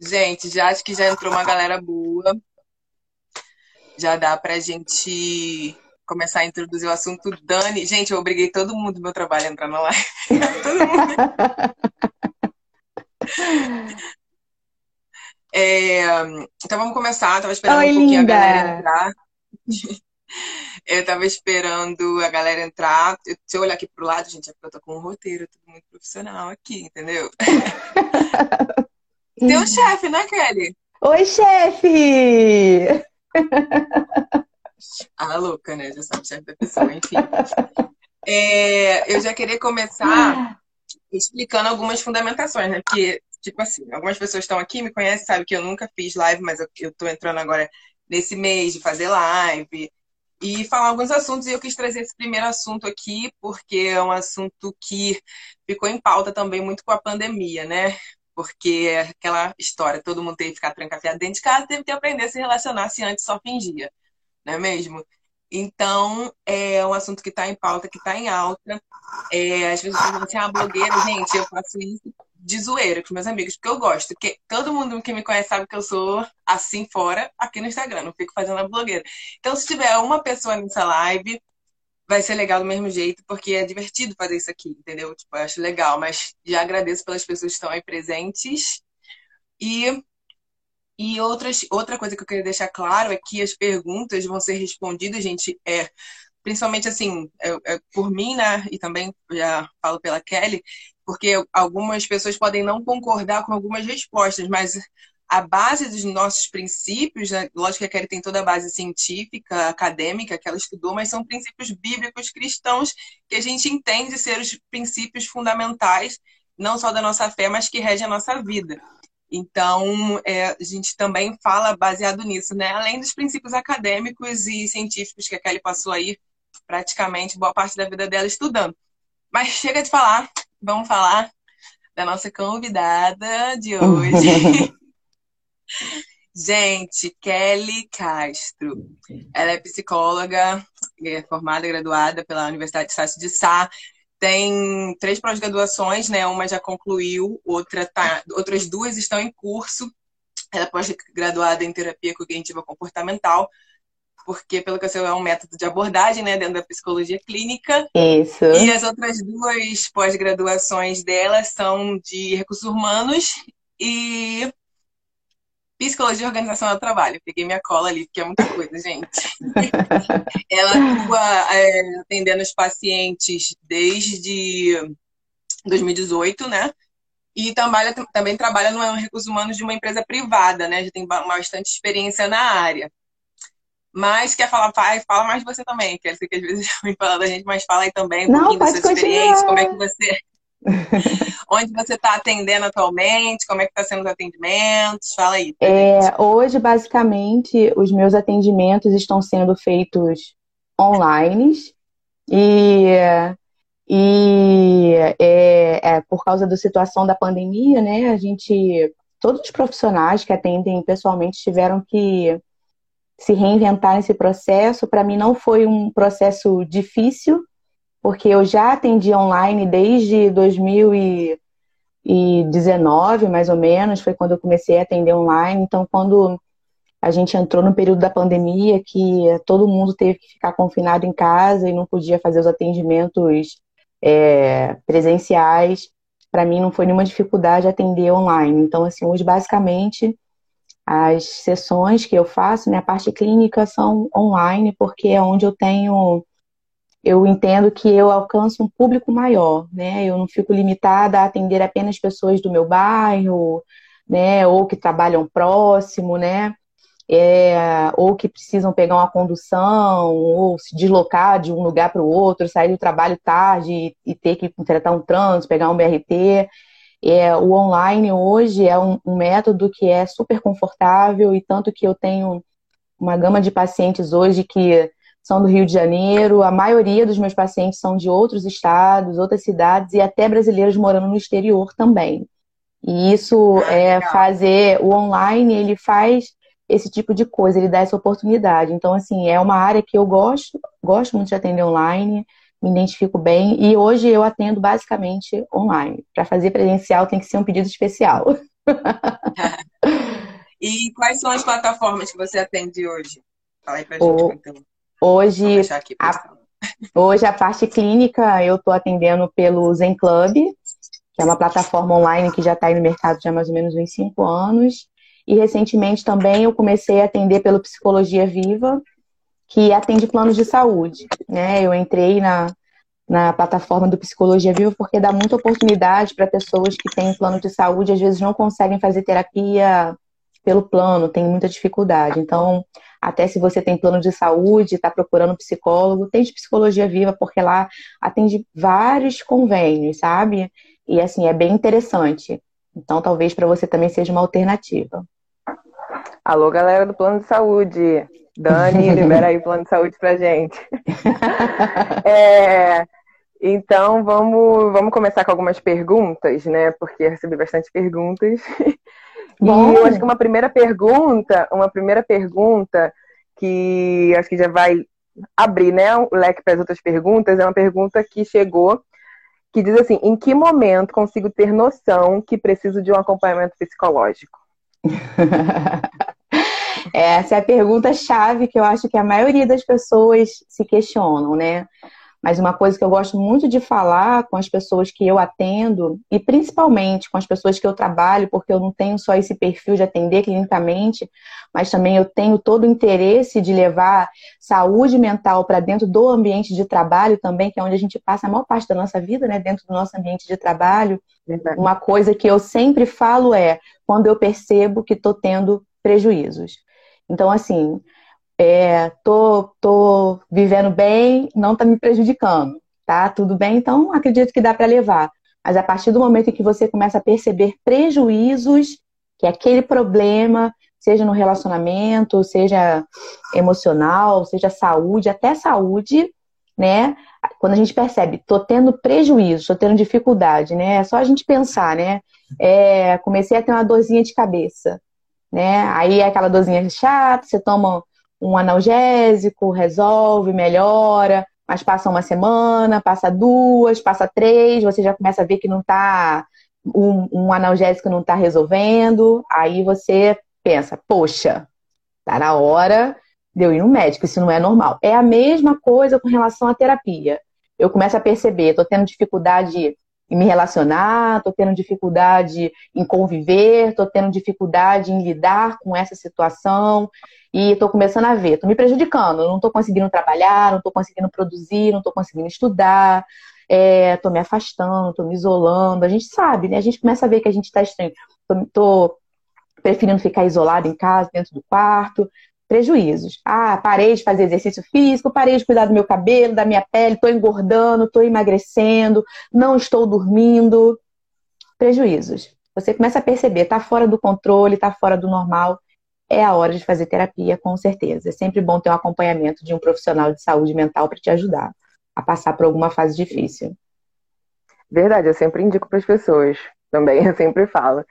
Gente, já acho que já entrou uma galera boa. Já dá pra gente começar a introduzir o assunto. Dani, gente, eu obriguei todo mundo do meu trabalho a entrar na live. todo mundo. É, então vamos começar. Tava esperando Oi, um pouquinho linda. a galera entrar. Eu tava esperando a galera entrar. Eu- Se eu olhar aqui pro lado, gente, é porque eu tô com um roteiro, tudo muito profissional aqui, entendeu? Tem um chefe, né, Kelly? Oi, chefe! Ah, louca, né? Já sabe o chefe da pessoa, enfim. É, eu já queria começar explicando algumas fundamentações, né? Porque, tipo assim, algumas pessoas estão aqui, me conhecem, sabem que eu nunca fiz live, mas eu, eu tô entrando agora nesse mês de fazer live e falar alguns assuntos. E eu quis trazer esse primeiro assunto aqui, porque é um assunto que ficou em pauta também muito com a pandemia, né? Porque é aquela história, todo mundo teve que ficar trancafiado dentro de casa, teve que aprender a se relacionar se antes só fingia, não é mesmo? Então, é um assunto que está em pauta, que está em alta. É, as pessoas falam assim, ah, blogueira, gente, eu faço isso de zoeira com meus amigos, porque eu gosto. Porque todo mundo que me conhece sabe que eu sou assim fora, aqui no Instagram, não fico fazendo a blogueira. Então, se tiver uma pessoa nessa live, vai ser legal do mesmo jeito, porque é divertido fazer isso aqui, entendeu? Tipo, eu acho legal, mas já agradeço pelas pessoas que estão aí presentes. E e outras, outra coisa que eu queria deixar claro é que as perguntas vão ser respondidas, gente, é, principalmente assim, é, é, por mim, né? E também já falo pela Kelly, porque algumas pessoas podem não concordar com algumas respostas, mas a base dos nossos princípios, né? lógico que a Kelly tem toda a base científica, acadêmica que ela estudou, mas são princípios bíblicos cristãos que a gente entende ser os princípios fundamentais, não só da nossa fé, mas que regem a nossa vida. Então, é, a gente também fala baseado nisso, né? Além dos princípios acadêmicos e científicos que a Kelly passou aí praticamente boa parte da vida dela estudando. Mas chega de falar, vamos falar da nossa convidada de hoje. Gente, Kelly Castro. Ela é psicóloga, é formada, graduada pela Universidade de Estácio de Sá. Tem três pós-graduações, né? Uma já concluiu, outra tá, outras duas estão em curso. Ela é pós-graduada em terapia cognitiva comportamental, porque, pelo que eu sei, é um método de abordagem, né, dentro da psicologia clínica. Isso. E as outras duas pós-graduações dela são de recursos humanos e psicologia e organização do trabalho. Peguei minha cola ali, porque é muita coisa, gente. Ela atua é, atendendo os pacientes desde 2018, né? E trabalha, também trabalha no recursos humanos de uma empresa privada, né? Já tem bastante experiência na área. Mas quer falar, fala, fala mais de você também, que eu sei que às vezes me fala da gente, mas fala aí também um Não, pouquinho da pode sua experiência, como é que você. Onde você está atendendo atualmente, como é que está sendo os atendimentos? Fala aí. É, hoje, basicamente, os meus atendimentos estão sendo feitos online e, e é, é, por causa da situação da pandemia, né? A gente, todos os profissionais que atendem pessoalmente tiveram que se reinventar nesse processo. Para mim, não foi um processo difícil, porque eu já atendi online desde 2019, mais ou menos, foi quando eu comecei a atender online. Então, quando a gente entrou no período da pandemia, que todo mundo teve que ficar confinado em casa e não podia fazer os atendimentos é, presenciais, para mim não foi nenhuma dificuldade atender online. Então, assim, hoje, basicamente, as sessões que eu faço, né, a parte clínica são online, porque é onde eu tenho eu entendo que eu alcanço um público maior, né? Eu não fico limitada a atender apenas pessoas do meu bairro, né? Ou que trabalham próximo, né? É, ou que precisam pegar uma condução, ou se deslocar de um lugar para o outro, sair do trabalho tarde e, ter que tratar um trânsito, pegar um BRT. É, o online hoje é um, um método que é super confortável e tanto que eu tenho uma gama de pacientes hoje que são do Rio de Janeiro, a maioria dos meus pacientes são de outros estados, outras cidades e até brasileiros morando no exterior também. E isso Ah, é fazer o online, ele faz esse tipo de coisa, ele dá essa oportunidade. Então, assim, é uma área que eu gosto, gosto muito de atender online, me identifico bem e hoje eu atendo basicamente online. Para fazer presencial tem que ser um pedido especial. E quais são as plataformas que você atende hoje? Fala aí pra gente, o... então. Hoje, a... hoje a parte clínica eu estou atendendo pelo Zen Club, que é uma plataforma online que já está aí no mercado já há mais ou menos uns cinco anos. E recentemente também eu comecei a atender pelo Psicologia Viva, que atende planos de saúde. Né? Eu entrei na, na plataforma do Psicologia Viva porque dá muita oportunidade para pessoas que têm plano de saúde, às vezes não conseguem fazer terapia pelo plano, tem muita dificuldade. Então, até se você tem plano de saúde, está procurando psicólogo, tem de Psicologia Viva, porque lá atende vários convênios, sabe? E assim, é bem interessante. Então, talvez para você também seja uma alternativa. Alô, galera do plano de saúde. Dani, libera aí o plano de saúde pra gente. é, então, vamos, vamos começar com algumas perguntas, né? Porque eu recebi bastante perguntas. Bom. E eu acho que uma primeira pergunta, uma primeira pergunta que acho que já vai abrir, né, o leque para as outras perguntas, é uma pergunta que chegou que diz assim: em que momento consigo ter noção que preciso de um acompanhamento psicológico? Essa é a pergunta chave que eu acho que a maioria das pessoas se questionam, né? Mas uma coisa que eu gosto muito de falar com as pessoas que eu atendo, e principalmente com as pessoas que eu trabalho, porque eu não tenho só esse perfil de atender clinicamente, mas também eu tenho todo o interesse de levar saúde mental para dentro do ambiente de trabalho também, que é onde a gente passa a maior parte da nossa vida, né? Dentro do nosso ambiente de trabalho. Uma coisa que eu sempre falo é quando eu percebo que estou tendo prejuízos. Então, assim, é, tô, tô vivendo bem, não tá me prejudicando, tá? Tudo bem, então acredito que dá para levar. Mas a partir do momento em que você começa a perceber prejuízos, que é aquele problema, seja no relacionamento, seja emocional, seja saúde, até saúde, né? Quando a gente percebe, tô tendo prejuízo, tô tendo dificuldade, né? É só a gente pensar, né? É, comecei a ter uma dorzinha de cabeça, né? Aí é aquela dorzinha chata, você toma um analgésico, resolve, melhora, mas passa uma semana, passa duas, passa três, você já começa a ver que não tá. Um, um analgésico não está resolvendo, aí você pensa, poxa, tá na hora de eu ir no médico, isso não é normal. É a mesma coisa com relação à terapia. Eu começo a perceber, estou tendo dificuldade em me relacionar, estou tendo dificuldade em conviver, estou tendo dificuldade em lidar com essa situação e estou começando a ver, estou me prejudicando, não estou conseguindo trabalhar, não estou conseguindo produzir, não estou conseguindo estudar, estou é, me afastando, estou me isolando. A gente sabe, né? A gente começa a ver que a gente está estranho. Estou preferindo ficar isolado em casa, dentro do quarto, prejuízos. Ah, parei de fazer exercício físico, parei de cuidar do meu cabelo, da minha pele, estou engordando, estou emagrecendo, não estou dormindo. Prejuízos. Você começa a perceber, está fora do controle, está fora do normal. É a hora de fazer terapia, com certeza. É sempre bom ter um acompanhamento de um profissional de saúde mental para te ajudar a passar por alguma fase difícil. Verdade, eu sempre indico para as pessoas também, eu sempre falo.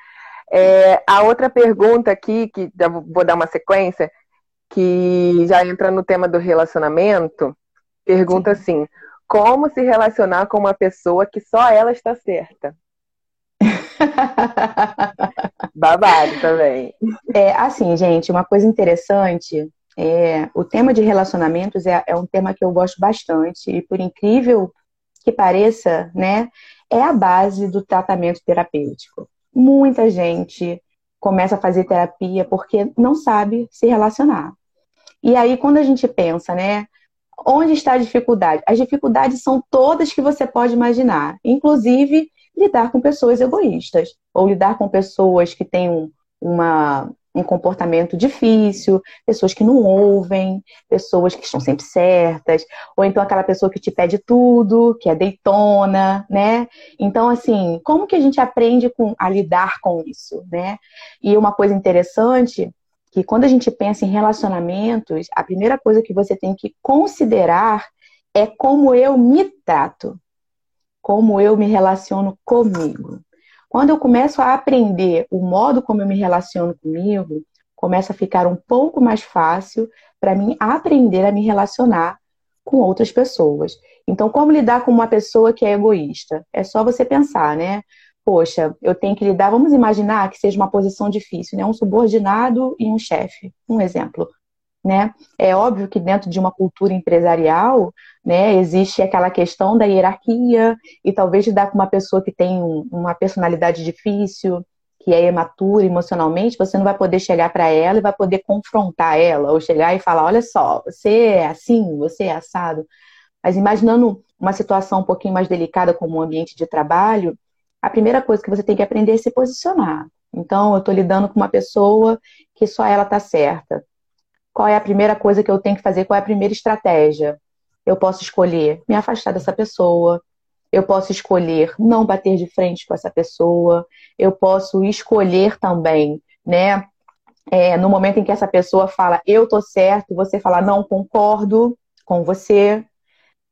É, a outra pergunta aqui, que vou dar uma sequência, que já entra no tema do relacionamento, pergunta Sim. assim: como se relacionar com uma pessoa que só ela está certa? Babado também. É assim, gente, uma coisa interessante é o tema de relacionamentos é, é um tema que eu gosto bastante e por incrível que pareça, né, é a base do tratamento terapêutico. Muita gente começa a fazer terapia porque não sabe se relacionar. E aí, quando a gente pensa, né? Onde está a dificuldade? As dificuldades são todas que você pode imaginar, inclusive lidar com pessoas egoístas, ou lidar com pessoas que têm um, uma, um comportamento difícil, pessoas que não ouvem, pessoas que estão sempre certas, ou então aquela pessoa que te pede tudo, que é deitona, né? Então, assim, como que a gente aprende com, a lidar com isso, né? E uma coisa interessante que quando a gente pensa em relacionamentos, a primeira coisa que você tem que considerar é como eu me trato, como eu me relaciono comigo. Quando eu começo a aprender o modo como eu me relaciono comigo, começa a ficar um pouco mais fácil para mim aprender a me relacionar com outras pessoas. Então, como lidar com uma pessoa que é egoísta? É só você pensar, né? Poxa, eu tenho que lidar, vamos imaginar que seja uma posição difícil, né? Um subordinado e um chefe, um exemplo. Né? É óbvio que dentro de uma cultura empresarial, né, existe aquela questão da hierarquia e talvez lidar com uma pessoa que tem um, uma personalidade difícil, que é imatura emocionalmente, você não vai poder chegar para ela e vai poder confrontar ela, ou chegar e falar: olha só, você é assim, você é assado. Mas imaginando uma situação um pouquinho mais delicada como um ambiente de trabalho, a primeira coisa que você tem que aprender é se posicionar. Então, eu estou lidando com uma pessoa que só ela está certa. Qual é a primeira coisa que eu tenho que fazer? Qual é a primeira estratégia? Eu posso escolher me afastar dessa pessoa, eu posso escolher não bater de frente com essa pessoa, eu posso escolher também, né? É, no momento em que essa pessoa fala eu tô certo, você fala não concordo com você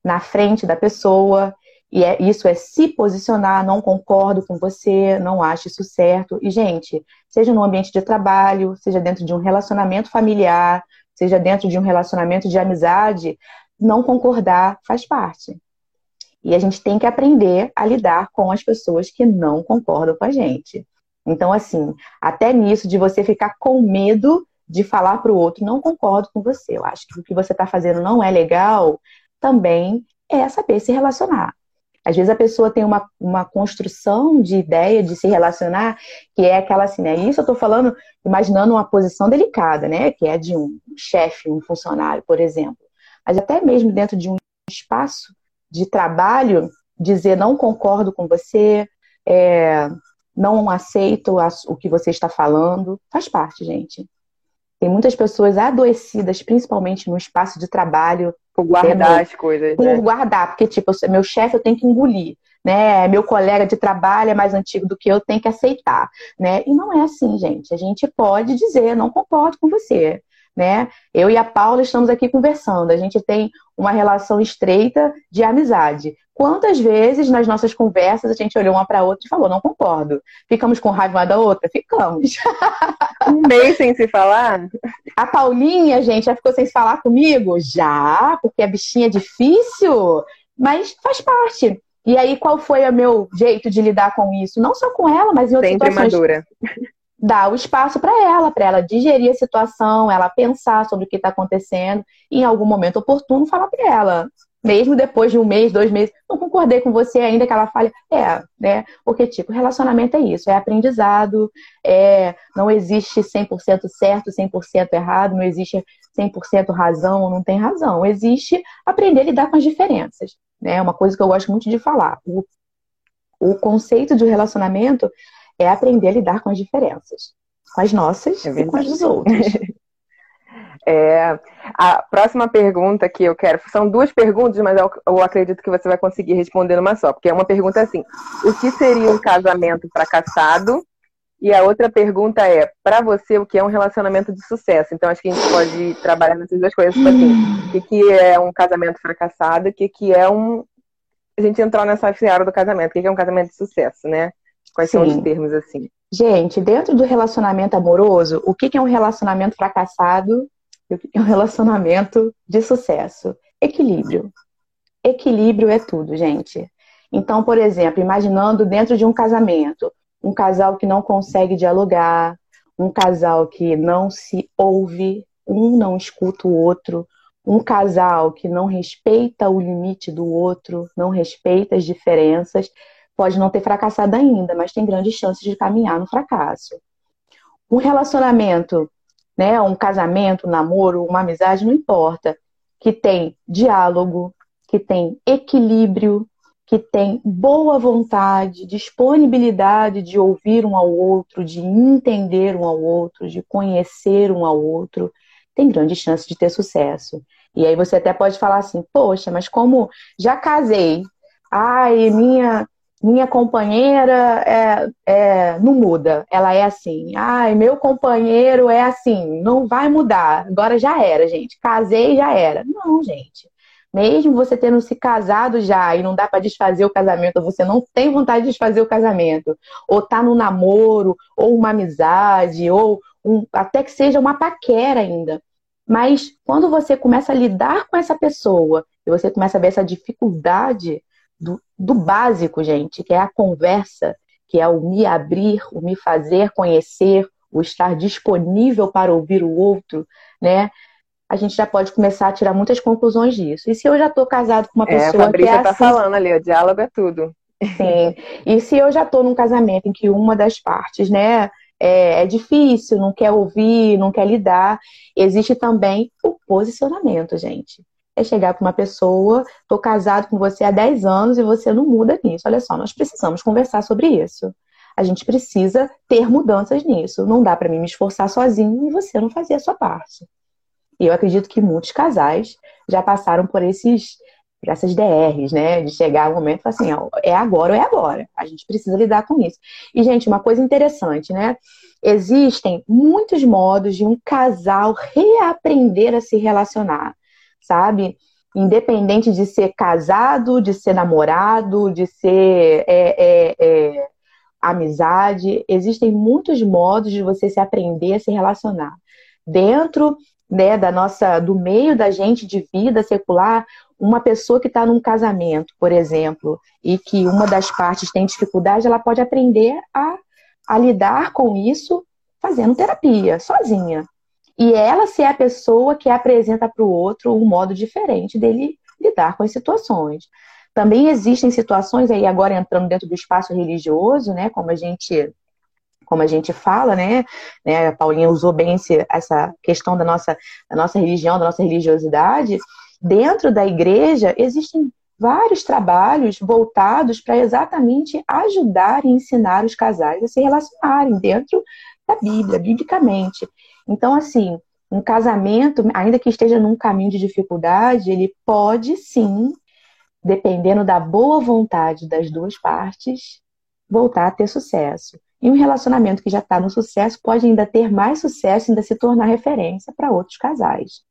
na frente da pessoa. E é, isso é se posicionar, não concordo com você, não acho isso certo. E, gente, seja no ambiente de trabalho, seja dentro de um relacionamento familiar, seja dentro de um relacionamento de amizade, não concordar faz parte. E a gente tem que aprender a lidar com as pessoas que não concordam com a gente. Então, assim, até nisso de você ficar com medo de falar para o outro, não concordo com você, eu acho que o que você está fazendo não é legal, também é saber se relacionar. Às vezes a pessoa tem uma, uma construção de ideia de se relacionar, que é aquela assim, né? Isso eu estou falando, imaginando uma posição delicada, né? Que é de um chefe, um funcionário, por exemplo. Mas até mesmo dentro de um espaço de trabalho, dizer não concordo com você, é, não aceito o que você está falando, faz parte, gente. Tem muitas pessoas adoecidas, principalmente no espaço de trabalho. Por guardar as coisas. Por né? guardar, porque, tipo, meu chefe eu tenho que engolir, né? Meu colega de trabalho é mais antigo do que eu, tenho que aceitar, né? E não é assim, gente. A gente pode dizer, não concordo com você né? Eu e a Paula estamos aqui conversando. A gente tem uma relação estreita de amizade. Quantas vezes nas nossas conversas a gente olhou uma para a outra e falou, não concordo. Ficamos com raiva uma da outra? Ficamos. Um mês sem se falar? A Paulinha, gente, já ficou sem se falar comigo? Já, porque a bichinha é difícil, mas faz parte. E aí, qual foi o meu jeito de lidar com isso? Não só com ela, mas em outras Sempre situações. madura dar o espaço para ela, para ela digerir a situação, ela pensar sobre o que está acontecendo e em algum momento oportuno falar para ela. Mesmo depois de um mês, dois meses, não concordei com você ainda que ela fale, é, né? Porque, tipo, relacionamento é isso, é aprendizado, é, não existe 100% certo, 100% errado, não existe 100% razão não tem razão. Existe aprender a lidar com as diferenças, né? Uma coisa que eu gosto muito de falar. O, o conceito de relacionamento é aprender a lidar com as diferenças, com as nossas é e com as dos outros. É, a próxima pergunta que eu quero são duas perguntas, mas eu, eu, acredito que você vai conseguir responder numa só, porque é uma pergunta assim: o que seria um casamento fracassado? E a outra pergunta é: para você, o que é um relacionamento de sucesso? Então acho que a gente pode trabalhar nessas duas coisas, tipo assim, o que, que é um casamento fracassado, o que, que é um a gente entrar nessa seara do casamento, o que é um casamento de sucesso, né? Quais Sim. são os termos assim? Gente, dentro do relacionamento amoroso, o que é um relacionamento fracassado e o que é um relacionamento de sucesso? Equilíbrio. Equilíbrio é tudo, gente. Então, por exemplo, imaginando dentro de um casamento, um casal que não consegue dialogar, um casal que não se ouve, um não escuta o outro, um casal que não respeita o limite do outro, não respeita as diferenças, pode não ter fracassado ainda, mas tem grandes chances de caminhar no fracasso. Um relacionamento, né, um casamento, um namoro, uma amizade, não importa, que tem diálogo, que tem equilíbrio, que tem boa vontade, disponibilidade de ouvir um ao outro, de entender um ao outro, de conhecer um ao outro, tem grandes chances de ter sucesso. E aí você até pode falar assim: poxa, mas como já casei, ai, minha minha companheira é, é, não muda, ela é assim. Ai, meu companheiro é assim, não vai mudar. Agora já era, gente. Casei já era. Não, gente. Mesmo você tendo se casado já e não dá para desfazer o casamento, você não tem vontade de desfazer o casamento, ou tá no namoro, ou uma amizade, ou um, até que seja uma paquera ainda. Mas quando você começa a lidar com essa pessoa e você começa a ver essa dificuldade do, básico, gente, que é a conversa, que é o me abrir, o me fazer conhecer, o estar disponível para ouvir o outro, né? A gente já pode começar a tirar muitas conclusões disso. E se eu já estou casado com uma é, pessoa a Fabrícia que é tá assim, falando ali, o diálogo é tudo. Sim. E se eu já estou num casamento em que uma das partes, né, é, é, difícil, não quer ouvir, não quer lidar, existe também o posicionamento, gente. É chegar para uma pessoa, estou casado com você há 10 anos e você não muda nisso. Olha só, nós precisamos conversar sobre isso. A gente precisa ter mudanças nisso. Não dá para mim me esforçar sozinho e você não fazer a sua parte. E eu acredito que muitos casais já passaram por esses por essas DRs, né? De chegar um momento assim, ó, é agora ou é agora. A gente precisa lidar com isso. E, gente, uma coisa interessante, né? Existem muitos modos de um casal reaprender a se relacionar, sabe? Independente de ser casado, de ser namorado, de ser é, é, é, amizade, existem muitos modos de você se aprender a se relacionar. Dentro né, da nossa, do meio da gente de vida secular, uma pessoa que está num casamento, por exemplo, e que uma das partes tem dificuldade, ela pode aprender a, a lidar com isso fazendo terapia, sozinha. E ela ser a pessoa que apresenta para o outro um modo diferente dele lidar com as situações. Também existem situações aí agora entrando dentro do espaço religioso, né, como a gente como a gente fala, né? né a Paulinha usou bem esse, essa questão da nossa, da nossa religião, da nossa religiosidade. Dentro da igreja existem vários trabalhos voltados para exatamente ajudar e ensinar os casais a se relacionarem dentro da Bíblia, biblicamente. Então, assim, um casamento, ainda que esteja num caminho de dificuldade, ele pode sim, dependendo da boa vontade das duas partes, voltar a ter sucesso. E um relacionamento que já está no sucesso pode ainda ter mais sucesso, ainda se tornar referência para outros casais.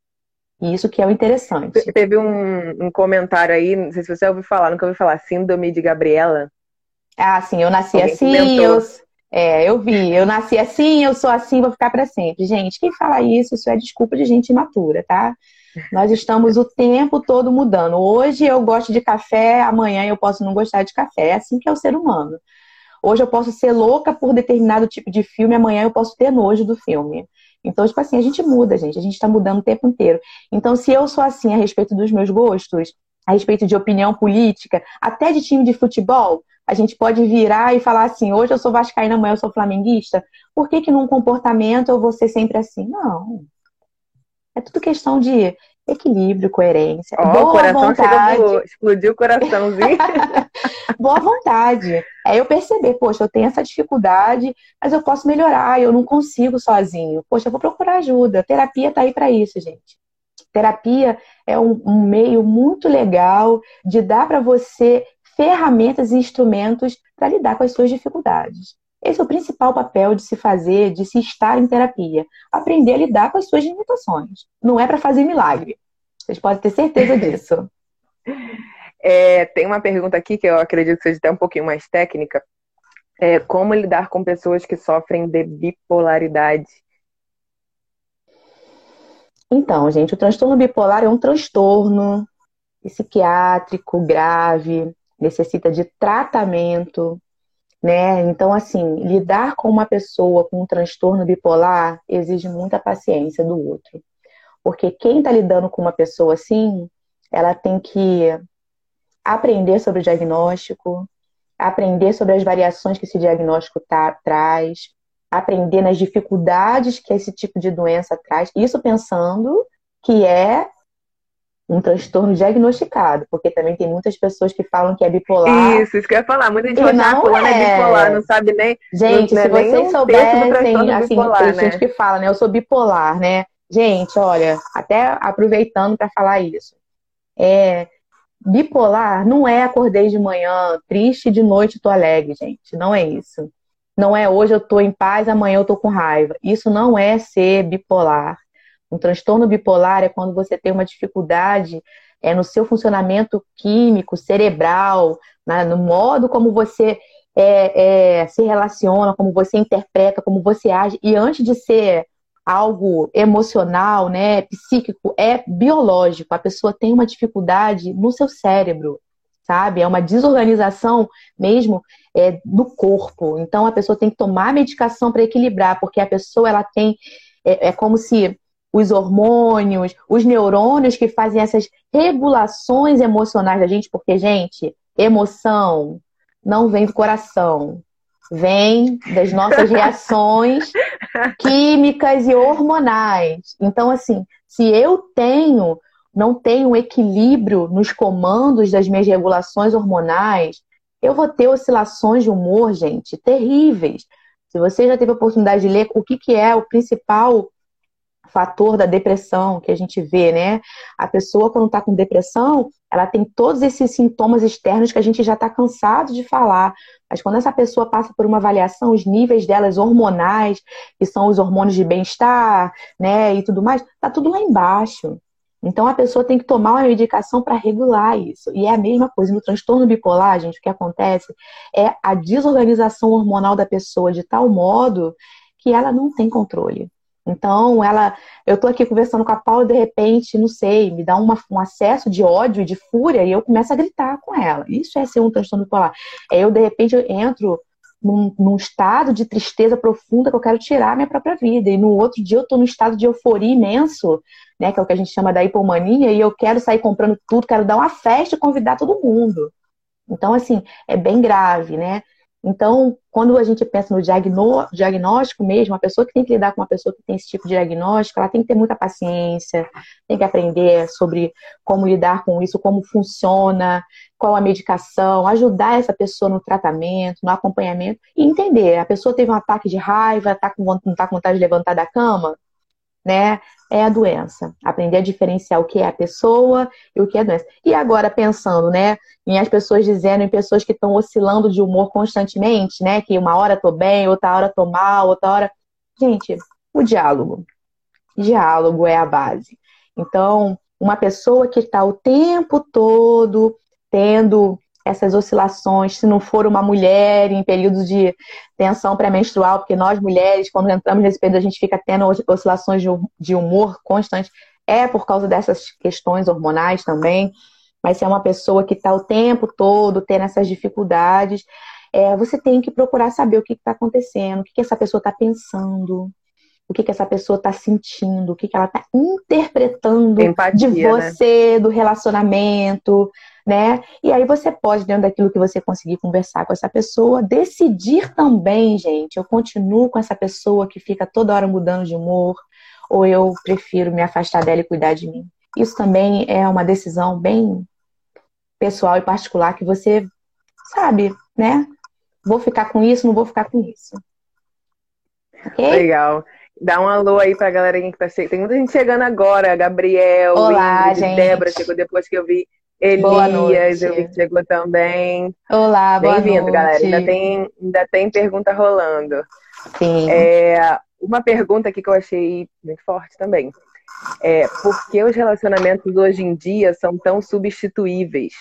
E isso que é o interessante. Teve um, um, comentário aí, não sei se você ouviu falar, nunca ouviu falar, Síndrome de Gabriela. Ah, sim, eu nasci Alguém assim, eu, é, eu vi, eu nasci assim, eu sou assim, vou ficar para sempre. Gente, quem fala isso, isso é desculpa de gente imatura, tá? Nós estamos o tempo todo mudando. Hoje eu gosto de café, amanhã eu posso não gostar de café. É assim que é o ser humano. Hoje eu posso ser louca por determinado tipo de filme, amanhã eu posso ter nojo do filme. Então, tipo assim, a gente muda, gente. A gente está mudando o tempo inteiro. Então, se eu sou assim a respeito dos meus gostos, a respeito de opinião política, até de time de futebol, a gente pode virar e falar assim: hoje eu sou vascaína, amanhã eu sou flamenguista. Por que, que num comportamento eu vou ser sempre assim? Não. É tudo questão de equilíbrio, coerência. Oh, boa coração vontade. explodiu o coraçãozinho. boa vontade. É eu perceber, poxa, eu tenho essa dificuldade, mas eu posso melhorar, eu não consigo sozinho. Poxa, eu vou procurar ajuda. Terapia tá aí para isso, gente. Terapia é um, um meio muito legal de dar para você ferramentas e instrumentos para lidar com as suas dificuldades. Esse é o principal papel de se fazer, de se estar em terapia. Aprender a lidar com as suas limitações. Não é para fazer milagre. Vocês podem ter certeza disso. É, tem uma pergunta aqui que eu acredito que seja até um pouquinho mais técnica. É, como lidar com pessoas que sofrem de bipolaridade? Então, gente, o transtorno bipolar é um transtorno psiquiátrico grave, necessita de tratamento, né? Então, assim, lidar com uma pessoa com um transtorno bipolar exige muita paciência do outro. Porque quem está lidando com uma pessoa assim, ela tem que aprender sobre o diagnóstico, aprender sobre as variações que esse diagnóstico tá, traz, aprender nas dificuldades que esse tipo de doença traz. Isso pensando que é um transtorno diagnosticado, porque também tem muitas pessoas que falam que é bipolar. Isso, isso que eu ia falar. Muita gente fala, ah, fulano é. é bipolar, não sabe nem. Gente, não, se vocês um soubessem, assim, bipolar, tem né? gente que fala, né? Eu sou bipolar, né? Gente, olha, até aproveitando para falar isso. É, bipolar não é acordei de manhã triste de noite tô alegre, gente. Não é isso. Não é hoje eu tô em paz, amanhã eu tô com raiva. Isso não é ser bipolar. Um transtorno bipolar é quando você tem uma dificuldade é, no seu funcionamento químico, cerebral, né, no modo como você é, é, se relaciona, como você interpreta, como você age. E antes de ser algo emocional, né, psíquico, é biológico. A pessoa tem uma dificuldade no seu cérebro, sabe? É uma desorganização mesmo é, no corpo. Então a pessoa tem que tomar medicação para equilibrar, porque a pessoa ela tem é, é como se os hormônios, os neurônios que fazem essas regulações emocionais da gente, porque, gente, emoção não vem do coração, vem das nossas reações químicas e hormonais. Então, assim, se eu tenho, não tenho um equilíbrio nos comandos das minhas regulações hormonais, eu vou ter oscilações de humor, gente, terríveis. Se você já teve a oportunidade de ler o que, que é o principal fator da depressão que a gente vê, né? A pessoa, quando está com depressão, ela tem todos esses sintomas externos que a gente já está cansado de falar. Mas quando essa pessoa passa por uma avaliação, os níveis delas hormonais, que são os hormônios de bem-estar, né, e tudo mais, tá tudo lá embaixo. Então a pessoa tem que tomar uma medicação para regular isso. E é a mesma coisa no transtorno bipolar, gente, o que acontece é a desorganização hormonal da pessoa de tal modo que ela não tem controle. Então, ela, eu tô aqui conversando com a Paula, de repente, não sei, me dá uma, um acesso de ódio, de fúria, e eu começo a gritar com ela. Isso é ser um transtorno bipolar. É eu, de repente, eu entro num, num, estado de tristeza profunda que eu quero tirar a minha própria vida. E no outro dia eu tô num estado de euforia imenso, né? Que é o que a gente chama da hipomania, e eu quero sair comprando tudo, quero dar uma festa e convidar todo mundo. Então, assim, é bem grave, né? Então, quando a gente pensa no diagnóstico mesmo, a pessoa que tem que lidar com uma pessoa que tem esse tipo de diagnóstico, ela tem que ter muita paciência, tem que aprender sobre como lidar com isso, como funciona, qual a medicação, ajudar essa pessoa no tratamento, no acompanhamento e entender. A pessoa teve um ataque de raiva, tá com, não está com vontade de levantar da cama, né? É a doença. Aprender a diferenciar o que é a pessoa e o que é a doença. E agora, pensando, né, em as pessoas dizendo, em pessoas que estão oscilando de humor constantemente, né? Que uma hora tô bem, outra hora tô mal, outra hora. Gente, o diálogo. Diálogo é a base. Então, uma pessoa que está o tempo todo tendo essas oscilações, se não for uma mulher em períodos de tensão pré-menstrual, porque nós mulheres, quando entramos nesse período, a gente fica tendo oscilações de humor constante, é por causa dessas questões hormonais também. Mas se é uma pessoa que está o tempo todo tendo essas dificuldades, é, você tem que procurar saber o que está acontecendo, o que, que essa pessoa está pensando, o que, que essa pessoa está sentindo, o que, que ela está interpretando Empatia, de né? você, né? do relacionamento, né? E aí você pode, dentro daquilo que você conseguir conversar com essa pessoa, decidir também, gente, eu continuo com essa pessoa que fica toda hora mudando de humor, ou eu prefiro me afastar dela e cuidar de mim. Isso também é uma decisão bem pessoal e particular que você sabe, né? Vou ficar com isso, não vou ficar com isso. Okay? Legal. Dá um alô aí pra galerinha que tá chegando. Tem muita gente chegando agora. Gabriel, Olá, Ingrid, gente. Débora chegou depois que eu vi. Elias, eu vi que chegou também. Olá, boa Bem-vindo, galera. Ainda tem, ainda tem pergunta rolando. Sim. É, uma pergunta aqui que eu achei muito forte também. É, por que os relacionamentos hoje em dia são tão substituíveis?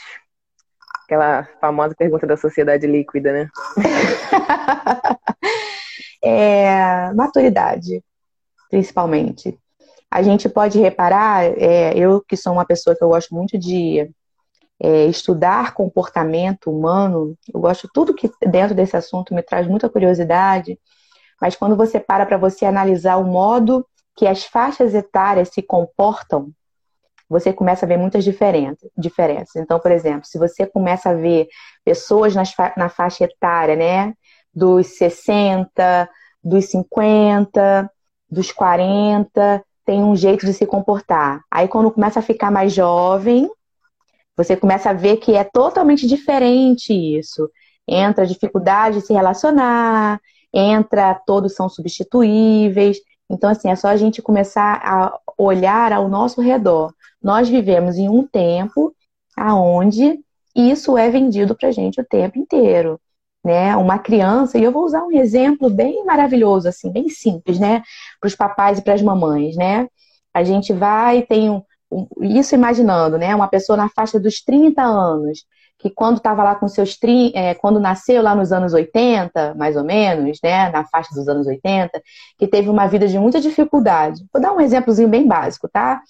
Aquela famosa pergunta da sociedade líquida, né? é, maturidade, principalmente. A gente pode reparar, é, eu que sou uma pessoa que eu gosto muito de é, estudar comportamento humano, eu gosto tudo que dentro desse assunto me traz muita curiosidade, mas quando você para para você analisar o modo que as faixas etárias se comportam, você começa a ver muitas diferenças. Então, por exemplo, se você começa a ver pessoas nas, na faixa etária, né, dos 60, dos 50, dos 40, tem um jeito de se comportar. Aí, quando começa a ficar mais jovem, você começa a ver que é totalmente diferente isso. Entra dificuldade de se relacionar, entra todos são substituíveis. Então, assim, é só a gente começar a olhar ao nosso redor. Nós vivemos em um tempo aonde isso é vendido pra gente o tempo inteiro. Né? Uma criança, e eu vou usar um exemplo bem maravilhoso, assim, bem simples, né? Para os papais e para as mamães, né? A gente vai, tem um, isso imaginando, né? Uma pessoa na faixa dos 30 anos, que quando estava lá com seus tri, é, quando nasceu lá nos anos 80, mais ou menos, né, na faixa dos anos 80, que teve uma vida de muita dificuldade. Vou dar um exemplozinho bem básico, tá?